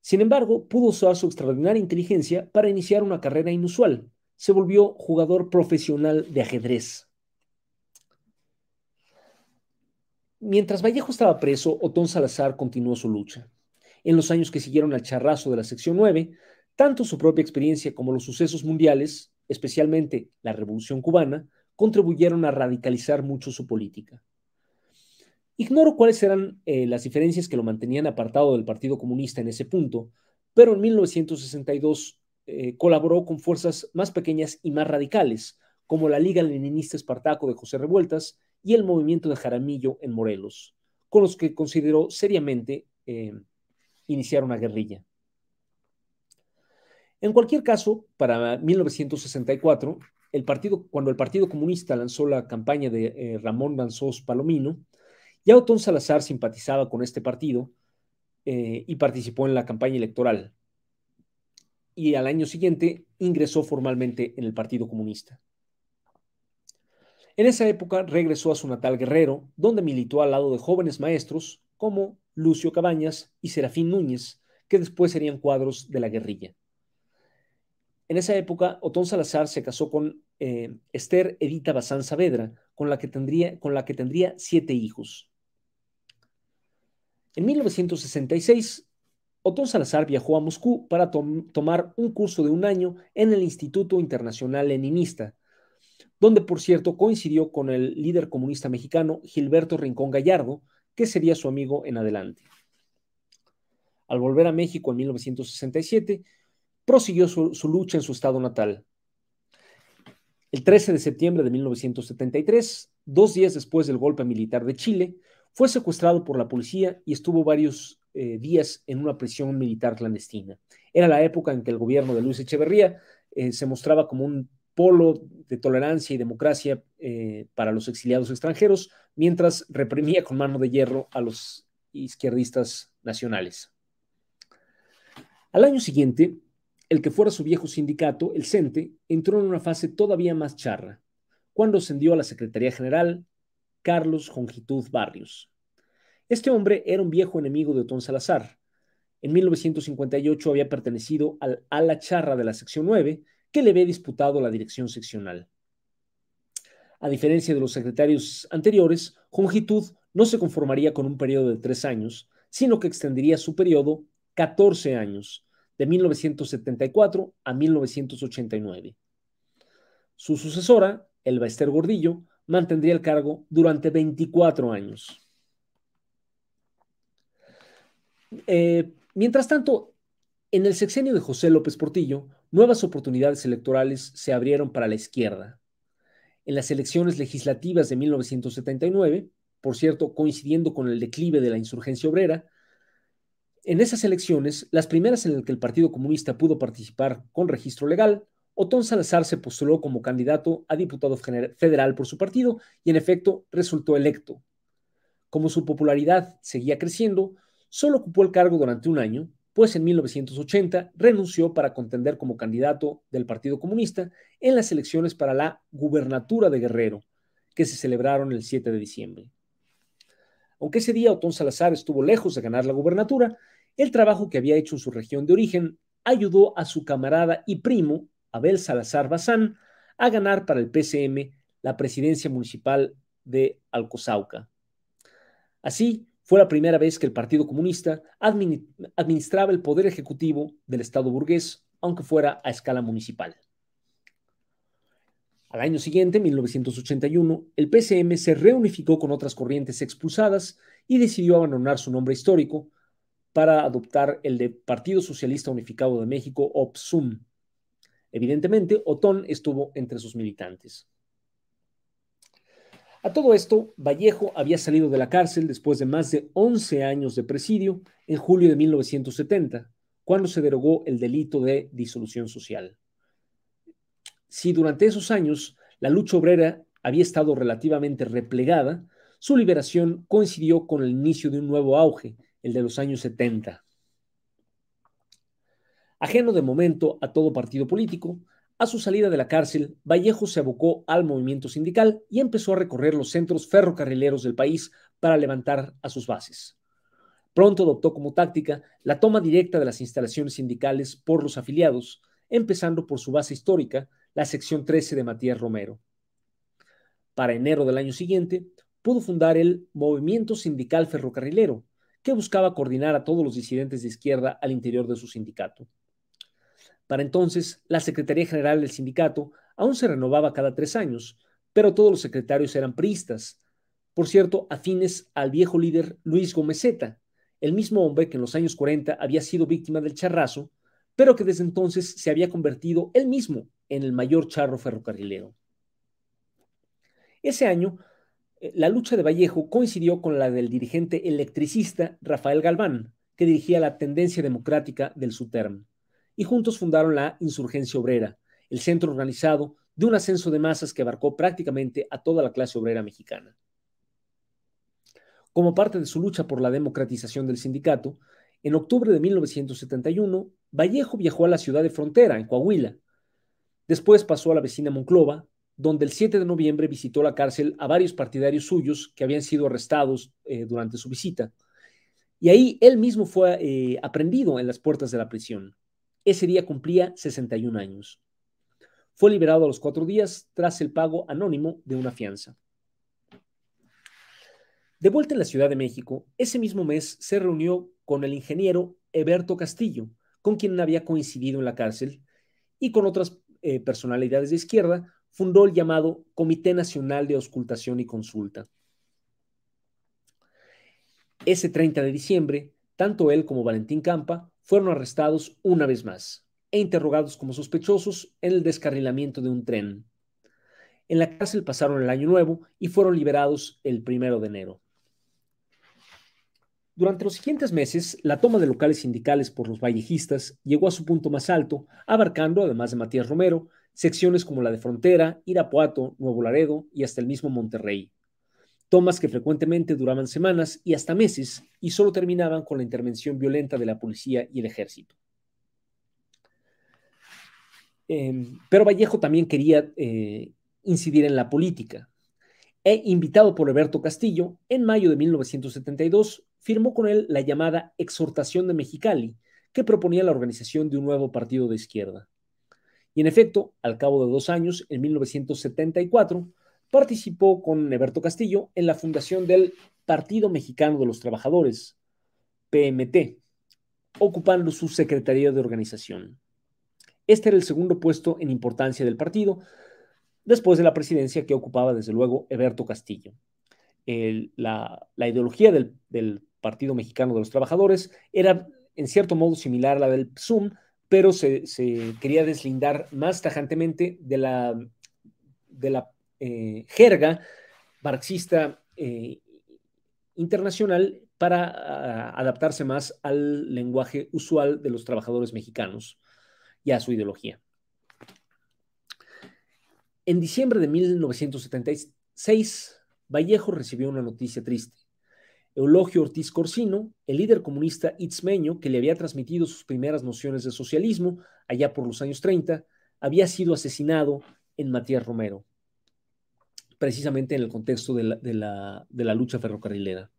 Sin embargo, pudo usar su extraordinaria inteligencia para iniciar una carrera inusual. Se volvió jugador profesional de ajedrez. Mientras Vallejo estaba preso, Otón Salazar continuó su lucha. En los años que siguieron al charrazo de la sección 9, tanto su propia experiencia como los sucesos mundiales, especialmente la Revolución cubana, contribuyeron a radicalizar mucho su política. Ignoro cuáles eran eh, las diferencias que lo mantenían apartado del Partido Comunista en ese punto, pero en 1962 eh, colaboró con fuerzas más pequeñas y más radicales, como la Liga Leninista Espartaco de José Revueltas y el movimiento de Jaramillo en Morelos, con los que consideró seriamente eh, iniciar una guerrilla. En cualquier caso, para 1964, el partido, cuando el Partido Comunista lanzó la campaña de eh, Ramón Danzós Palomino, ya Otón Salazar simpatizaba con este partido eh, y participó en la campaña electoral. Y al año siguiente ingresó formalmente en el Partido Comunista. En esa época regresó a su natal Guerrero, donde militó al lado de jóvenes maestros como Lucio Cabañas y Serafín Núñez, que después serían cuadros de la guerrilla. En esa época, Otón Salazar se casó con eh, Esther Edita Bazán Saavedra, con la, que tendría, con la que tendría siete hijos. En 1966, Otón Salazar viajó a Moscú para tomar un curso de un año en el Instituto Internacional Leninista, donde por cierto coincidió con el líder comunista mexicano Gilberto Rincón Gallardo, que sería su amigo en adelante. Al volver a México en 1967, prosiguió su, lucha en su estado natal. El 13 de septiembre de 1973, dos días después del golpe militar de Chile, fue secuestrado por la policía y estuvo varios eh, días en una prisión militar clandestina. Era la época en que el gobierno de Luis Echeverría eh, se mostraba como un polo de tolerancia y democracia eh, para los exiliados extranjeros, mientras reprimía con mano de hierro a los izquierdistas nacionales. Al año siguiente, el que fuera su viejo sindicato, el CENTE, entró en una fase todavía más charra, cuando ascendió a la Secretaría General Carlos Jongitud Barrios. Este hombre era un viejo enemigo de Otón Salazar. En 1958 había pertenecido al ala charra de la sección 9 que le había disputado la dirección seccional. A diferencia de los secretarios anteriores, Jongitud no se conformaría con un periodo de tres años, sino que extendería su periodo 14 años, de 1974 a 1989. Su sucesora, Elba Gordillo, mantendría el cargo durante 24 años. Eh, mientras tanto, en el sexenio de José López Portillo, nuevas oportunidades electorales se abrieron para la izquierda. En las elecciones legislativas de 1979, por cierto, coincidiendo con el declive de la insurgencia obrera, en esas elecciones, las primeras en las que el Partido Comunista pudo participar con registro legal, Otón Salazar se postuló como candidato a diputado federal por su partido y en efecto resultó electo. Como su popularidad seguía creciendo, solo ocupó el cargo durante un año, pues en 1980 renunció para contender como candidato del Partido Comunista en las elecciones para la gubernatura de Guerrero, que se celebraron el 7 de diciembre. Aunque ese día Otón Salazar estuvo lejos de ganar la gubernatura, el trabajo que había hecho en su región de origen ayudó a su camarada y primo, Abel Salazar Bazán, a ganar para el PCM la presidencia municipal de Alcozauca. Así, fue la primera vez que el Partido Comunista administraba el poder ejecutivo del Estado burgués, aunque fuera a escala municipal. Al año siguiente, 1981, el PCM se reunificó con otras corrientes expulsadas y decidió abandonar su nombre histórico para adoptar el de Partido Socialista Unificado de México, OPSUM. Evidentemente, Otón estuvo entre sus militantes. A todo esto, Vallejo había salido de la cárcel después de más de 11 años de presidio en julio de 1970, cuando se derogó el delito de disolución social si durante esos años la lucha obrera había estado relativamente replegada, su liberación coincidió con el inicio de un nuevo auge, el de los años 70. Ajeno de momento a todo partido político, a su salida de la cárcel, Vallejo se abocó al movimiento sindical y empezó a recorrer los centros ferrocarrileros del país para levantar a sus bases. Pronto adoptó como táctica la toma directa de las instalaciones sindicales por los afiliados, empezando por su base histórica, la sección 13 de Matías Romero. Para enero del año siguiente, pudo fundar el Movimiento Sindical Ferrocarrilero, que buscaba coordinar a todos los disidentes de izquierda al interior de su sindicato. Para entonces, la Secretaría General del sindicato aún se renovaba cada tres años, pero todos los secretarios eran priistas, por cierto, afines al viejo líder Luis Gomezeta, el mismo hombre que en los años 40 había sido víctima del charrazo, pero que desde entonces se había convertido él mismo en el mayor charro ferrocarrilero. Ese año, la lucha de Vallejo coincidió con la del dirigente electricista Rafael Galván, que dirigía la tendencia democrática del SUTERM, y juntos fundaron la Insurgencia Obrera, el centro organizado de un ascenso de masas que abarcó prácticamente a toda la clase obrera mexicana. Como parte de su lucha por la democratización del sindicato, en octubre de 1971, Vallejo viajó a la ciudad de Frontera, en Coahuila, Después pasó a la vecina Monclova, donde el 7 de noviembre visitó la cárcel a varios partidarios suyos que habían sido arrestados eh, durante su visita. Y ahí él mismo fue eh, aprendido en las puertas de la prisión. Ese día cumplía 61 años. Fue liberado a los cuatro días tras el pago anónimo de una fianza. De vuelta en la Ciudad de México, ese mismo mes se reunió con el ingeniero Eberto Castillo, con quien había coincidido en la cárcel, y con otras eh, personalidades de izquierda, fundó el llamado Comité Nacional de Auscultación y Consulta. Ese 30 de diciembre, tanto él como Valentín Campa fueron arrestados una vez más e interrogados como sospechosos en el descarrilamiento de un tren. En la cárcel pasaron el año nuevo y fueron liberados el primero de enero. Durante los siguientes meses, la toma de locales sindicales por los vallejistas llegó a su punto más alto, abarcando, además de Matías Romero, secciones como la de Frontera, Irapuato, Nuevo Laredo y hasta el mismo Monterrey. Tomas que frecuentemente duraban semanas y hasta meses y solo terminaban con la intervención violenta de la policía y el ejército. Em, pero Vallejo también quería eh, incidir en la política. E invitado por Alberto Castillo, en mayo de 1972 firmó con él la llamada Exhortación de Mexicali, que proponía la organización de un nuevo partido de izquierda. Y en efecto, al cabo de dos años, en 1974, participó con Eberto Castillo en la fundación del Partido Mexicano de los Trabajadores, PMT, ocupando su secretaría de organización. Este era el segundo puesto en importancia del partido, después de la presidencia que ocupaba desde luego Eberto Castillo. la, ideología del, Partido Mexicano de los Trabajadores era en cierto modo similar a la del PSUM, pero se, quería deslindar más tajantemente de la, de la eh, jerga marxista eh, internacional para ah, adaptarse más al lenguaje usual de los trabajadores mexicanos y a su ideología. En diciembre de 1976, Vallejo recibió una noticia triste. Eulogio Ortiz Corsino, el líder comunista itzmeño que le había transmitido sus primeras nociones de socialismo allá por los años 30, había sido asesinado en Matías Romero, precisamente en el contexto de la, de la lucha ferrocarrilera.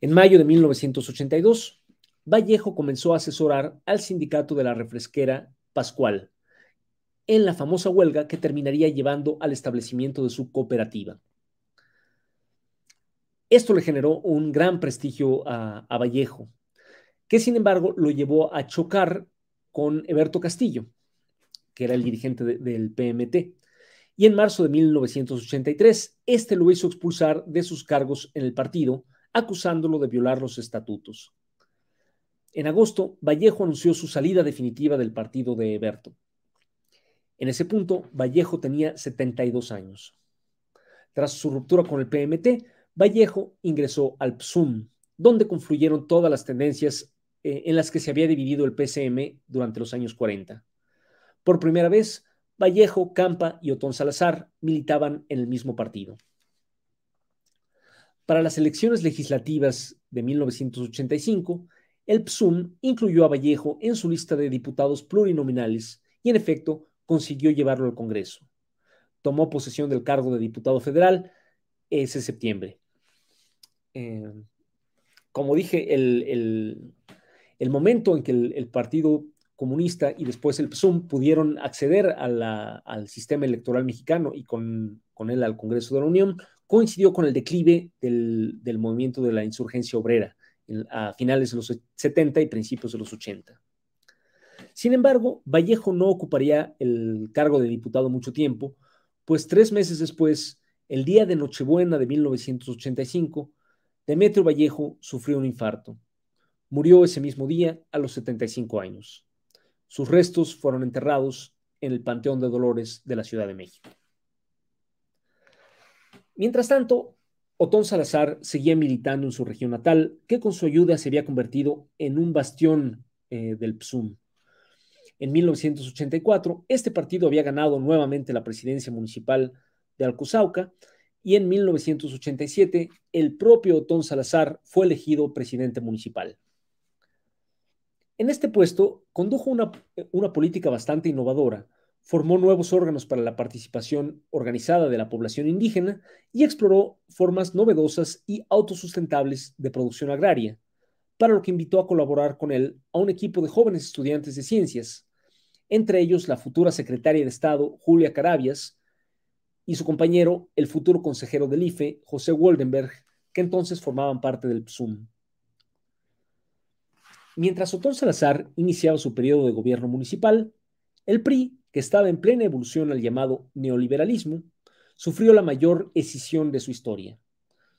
En mayo de 1982, Vallejo comenzó a asesorar al sindicato de la refresquera Pascual en la famosa huelga que terminaría llevando al establecimiento de su cooperativa. Esto le generó un gran prestigio a, Vallejo, que sin embargo lo llevó a chocar con Eberto Castillo, que era el dirigente del PMT. Y en marzo de 1983, este lo hizo expulsar de sus cargos en el partido, acusándolo de violar los estatutos. En agosto, Vallejo anunció su salida definitiva del partido de Eberto. En ese punto, Vallejo tenía 72 años. Tras su ruptura con el PMT, Vallejo ingresó al PSUM, donde confluyeron todas las tendencias eh, en las que se había dividido el PCM durante los años 40. Por primera vez, Vallejo, Campa y Otón Salazar militaban en el mismo partido. Para las elecciones legislativas de 1985, el PSUM incluyó a Vallejo en su lista de diputados plurinominales y, en efecto, consiguió llevarlo al Congreso. Tomó posesión del cargo de diputado federal ese septiembre. Eh, como dije, el, momento en que el, Partido Comunista y después el PSUM pudieron acceder al sistema electoral mexicano y con, él al Congreso de la Unión, coincidió con el declive del, movimiento de la insurgencia obrera a finales de los 70 y principios de los 80. Sin embargo, Vallejo no ocuparía el cargo de diputado mucho tiempo, pues tres meses después, el día de Nochebuena de 1985, Demetrio Vallejo sufrió un infarto. Murió ese mismo día a los 75 años. Sus restos fueron enterrados en el Panteón de Dolores de la Ciudad de México. Mientras tanto, Otón Salazar seguía militando en su región natal, que con su ayuda se había convertido en un bastión eh, del PSUM. En 1984, este partido había ganado nuevamente la presidencia municipal de Alcuzauca y en 1987 el propio Otón Salazar fue elegido presidente municipal. En este puesto condujo una, política bastante innovadora, formó nuevos órganos para la participación organizada de la población indígena y exploró formas novedosas y autosustentables de producción agraria, para lo que invitó a colaborar con él a un equipo de jóvenes estudiantes de ciencias, entre ellos la futura secretaria de Estado, Julia Carabias, y su compañero, el futuro consejero del IFE, José Woldenberg, que entonces formaban parte del PSUM. Mientras Otón Salazar iniciaba su periodo de gobierno municipal, el PRI, que estaba en plena evolución al llamado neoliberalismo, sufrió la mayor escisión de su historia.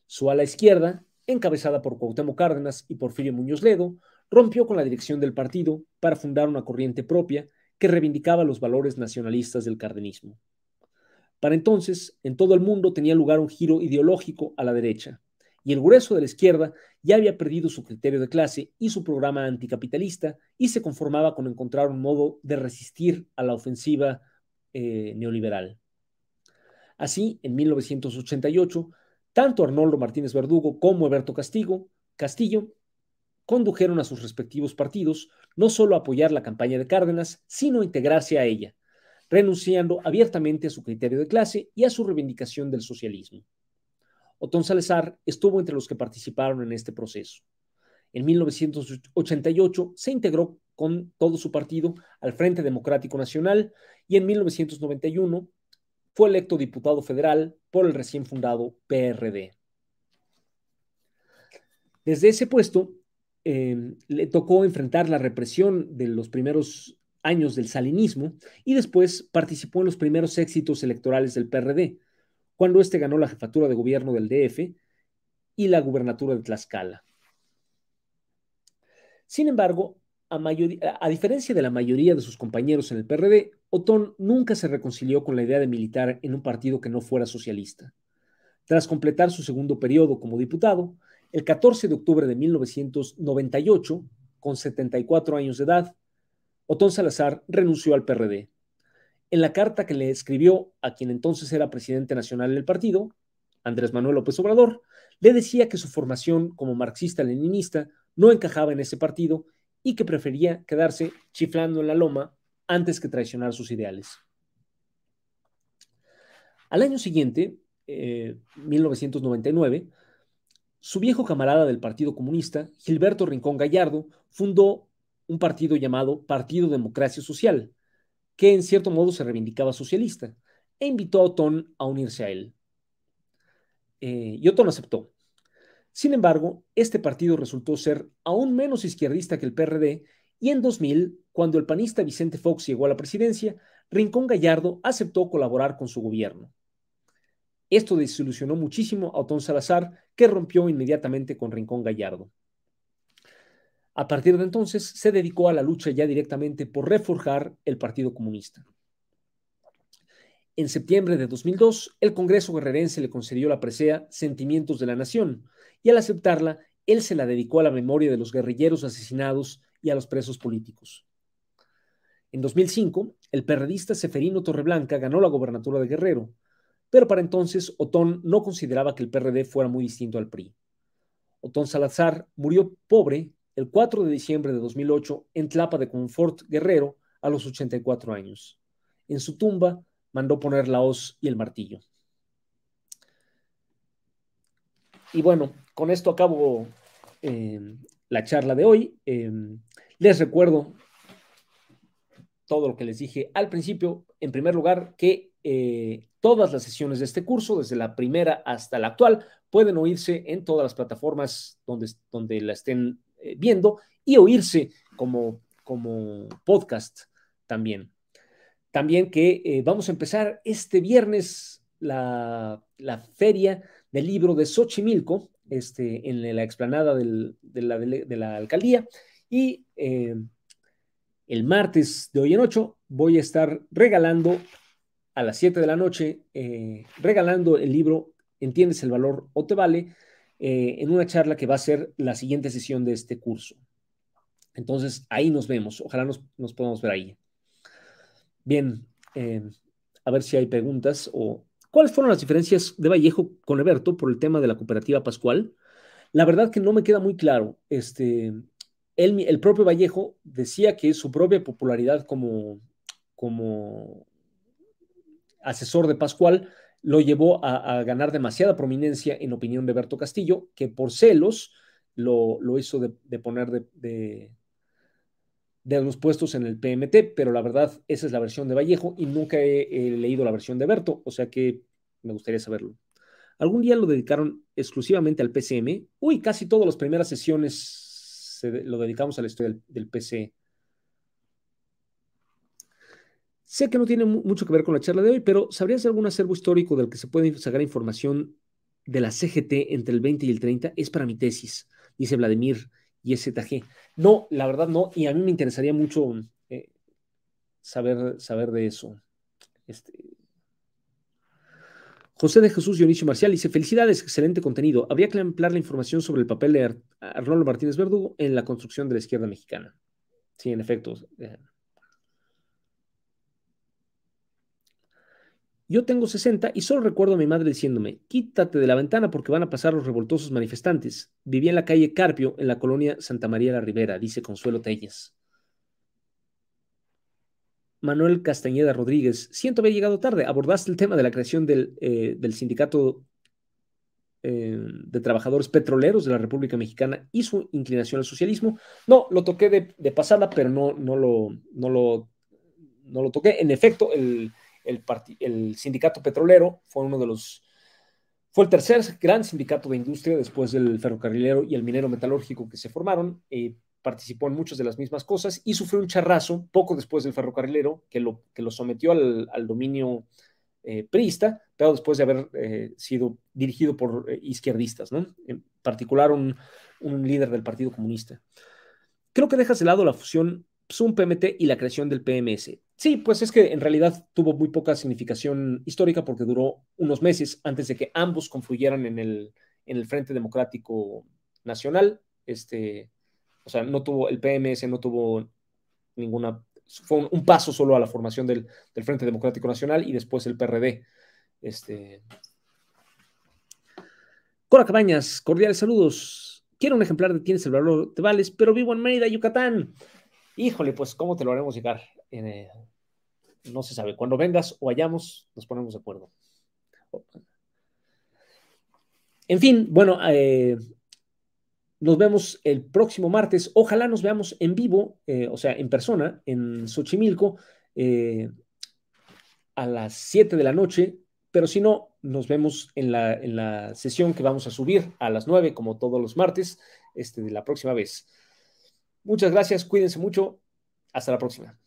Su ala izquierda, encabezada por Cuauhtémoc Cárdenas y Porfirio Muñoz Ledo, rompió con la dirección del partido para fundar una corriente propia que reivindicaba los valores nacionalistas del cardenismo. Para entonces, en todo el mundo tenía lugar un giro ideológico a la derecha, y el grueso de la izquierda ya había perdido su criterio de clase y su programa anticapitalista y se conformaba con encontrar un modo de resistir a la ofensiva eh, neoliberal. Así, en 1988, tanto Arnoldo Martínez Verdugo como Eberto Castillo condujeron a sus respectivos partidos no solo a apoyar la campaña de Cárdenas, sino a integrarse a ella, renunciando abiertamente a su criterio de clase y a su reivindicación del socialismo. Otón Salazar estuvo entre los que participaron en este proceso. En 1988 se integró con todo su partido al Frente Democrático Nacional y en 1991 fue electo diputado federal por el recién fundado PRD. Desde ese puesto, eh, le tocó enfrentar la represión de los primeros años del salinismo y después participó en los primeros éxitos electorales del PRD, cuando éste ganó la jefatura de gobierno del DF y la gubernatura de Tlaxcala. Sin embargo, a, a, diferencia de la mayoría de sus compañeros en el PRD, Otón nunca se reconcilió con la idea de militar en un partido que no fuera socialista. Tras completar su segundo periodo como diputado, el 14 de octubre de 1998, con 74 años de edad, Otón Salazar renunció al PRD. En la carta que le escribió a quien entonces era presidente nacional del partido, Andrés Manuel López Obrador, le decía que su formación como marxista-leninista no encajaba en ese partido y que prefería quedarse chiflando en la loma antes que traicionar sus ideales. Al año siguiente, 1999, eh, su viejo camarada del Partido Comunista, Gilberto Rincón Gallardo, fundó un partido llamado Partido Democracia Social, que en cierto modo se reivindicaba socialista, e invitó a Otón a unirse a él. Eh, y Otón aceptó. Sin embargo, este partido resultó ser aún menos izquierdista que el PRD y en 2000, cuando el panista Vicente Fox llegó a la presidencia, Rincón Gallardo aceptó colaborar con su gobierno. Esto desilusionó muchísimo a Otón Salazar, que rompió inmediatamente con Rincón Gallardo. A partir de entonces se dedicó a la lucha ya directamente por reforjar el Partido Comunista. En septiembre de 2002, el Congreso guerrerense le concedió la presea Sentimientos de la Nación, y al aceptarla, él se la dedicó a la memoria de los guerrilleros asesinados y a los presos políticos. En 2005, el perredista Seferino Torreblanca ganó la gobernatura de Guerrero, pero para entonces Otón no consideraba que el PRD fuera muy distinto al PRI. Otón Salazar murió pobre el 4 de diciembre de 2008 en Tlapa de Confort, Guerrero, a los 84 años. En su tumba mandó poner la hoz y el martillo. Y bueno, con esto acabo eh, la charla de hoy. Eh, les recuerdo todo lo que les dije al principio. En primer lugar, que eh, todas las sesiones de este curso, desde la primera hasta la actual, pueden oírse en todas las plataformas donde, donde la estén eh, viendo y oírse como, como podcast también. También que eh, vamos a empezar este viernes la, feria del libro de Xochimilco este, en la explanada de, la, de, la, alcaldía y el martes de hoy en ocho voy a estar regalando a las 7 de la noche, eh, regalando el libro Entiendes el valor o te vale, eh, en una charla que va a ser la siguiente sesión de este curso. Entonces, ahí nos vemos. Ojalá nos, podamos ver ahí. Bien, eh, a ver si hay preguntas o cuáles fueron las diferencias de Vallejo con Eberto por el tema de la cooperativa Pascual. La verdad que no me queda muy claro. Este, el propio Vallejo decía que su propia popularidad como, como asesor de Pascual, lo llevó a, ganar demasiada prominencia en opinión de Berto Castillo, que por celos lo, hizo de, poner de, de, los puestos en el PMT, pero la verdad, esa es la versión de Vallejo y nunca he, leído la versión de Berto, o sea que me gustaría saberlo. Algún día lo dedicaron exclusivamente al PCM. Uy, casi todas las primeras sesiones lo dedicamos a la historia del, del. Sé que no tiene mucho que ver con la charla de hoy, pero ¿sabrías de algún acervo histórico del que se puede sacar información de la CGT entre el 20 y el 30? Es para mi tesis, dice Vladimir y SZG. No, la verdad no, y a mí me interesaría mucho eh, saber, saber de eso. Este... José de Jesús Dionisio Marcial dice: Felicidades, excelente contenido. Habría que ampliar la información sobre el papel de Arnoldo Martínez Verdugo en la construcción de la izquierda mexicana. Sí, en efecto. Eh, Yo tengo 60 y solo recuerdo a mi madre diciéndome, quítate de la ventana porque van a pasar los revoltosos manifestantes. Vivía en la calle Carpio, en la colonia Santa María la Ribera, dice Consuelo Telles. Manuel Castañeda Rodríguez, siento haber llegado tarde. Abordaste el tema de la creación del, eh, sindicato eh, de trabajadores petroleros de la República Mexicana y su inclinación al socialismo. No, lo toqué de, pasada, pero no, no, lo, no, lo, no lo toqué. En efecto, el el, sindicato petrolero fue uno de los, fue el tercer gran sindicato de industria después del ferrocarrilero y el minero metalúrgico que se formaron. participó en muchas de las mismas cosas y sufrió un charrazo poco después del ferrocarrilero que lo, que lo sometió al, dominio eh, priista, pero después de haber eh, sido dirigido por eh, izquierdistas, ¿no? En particular un, un, líder del Partido Comunista. Creo que dejas de lado la fusión PSUM-PMT y la creación del PMS. Sí, pues es que en realidad tuvo muy poca significación histórica porque duró unos meses antes de que ambos confluyeran en el, en el Frente Democrático Nacional. Este, o sea, no tuvo, el PMS no tuvo ninguna, fue un, paso solo a la formación del, del, Frente Democrático Nacional y después el PRD. Este... Cora Cabañas, cordiales saludos. Quiero un ejemplar de Tienes el valor de Vales, pero vivo en Mérida, Yucatán. Híjole, pues, ¿cómo te lo haremos llegar? Eh, no se sabe. Cuando vengas o vayamos, nos ponemos de acuerdo. En fin, bueno, eh, nos vemos el próximo martes. Ojalá nos veamos en vivo, eh, o sea, en persona, en Xochimilco, a las 7 de la noche. Pero si no, nos vemos en la, en la, sesión que vamos a subir a las 9, como todos los martes, este, de la próxima vez. Muchas gracias, cuídense mucho. Hasta la próxima.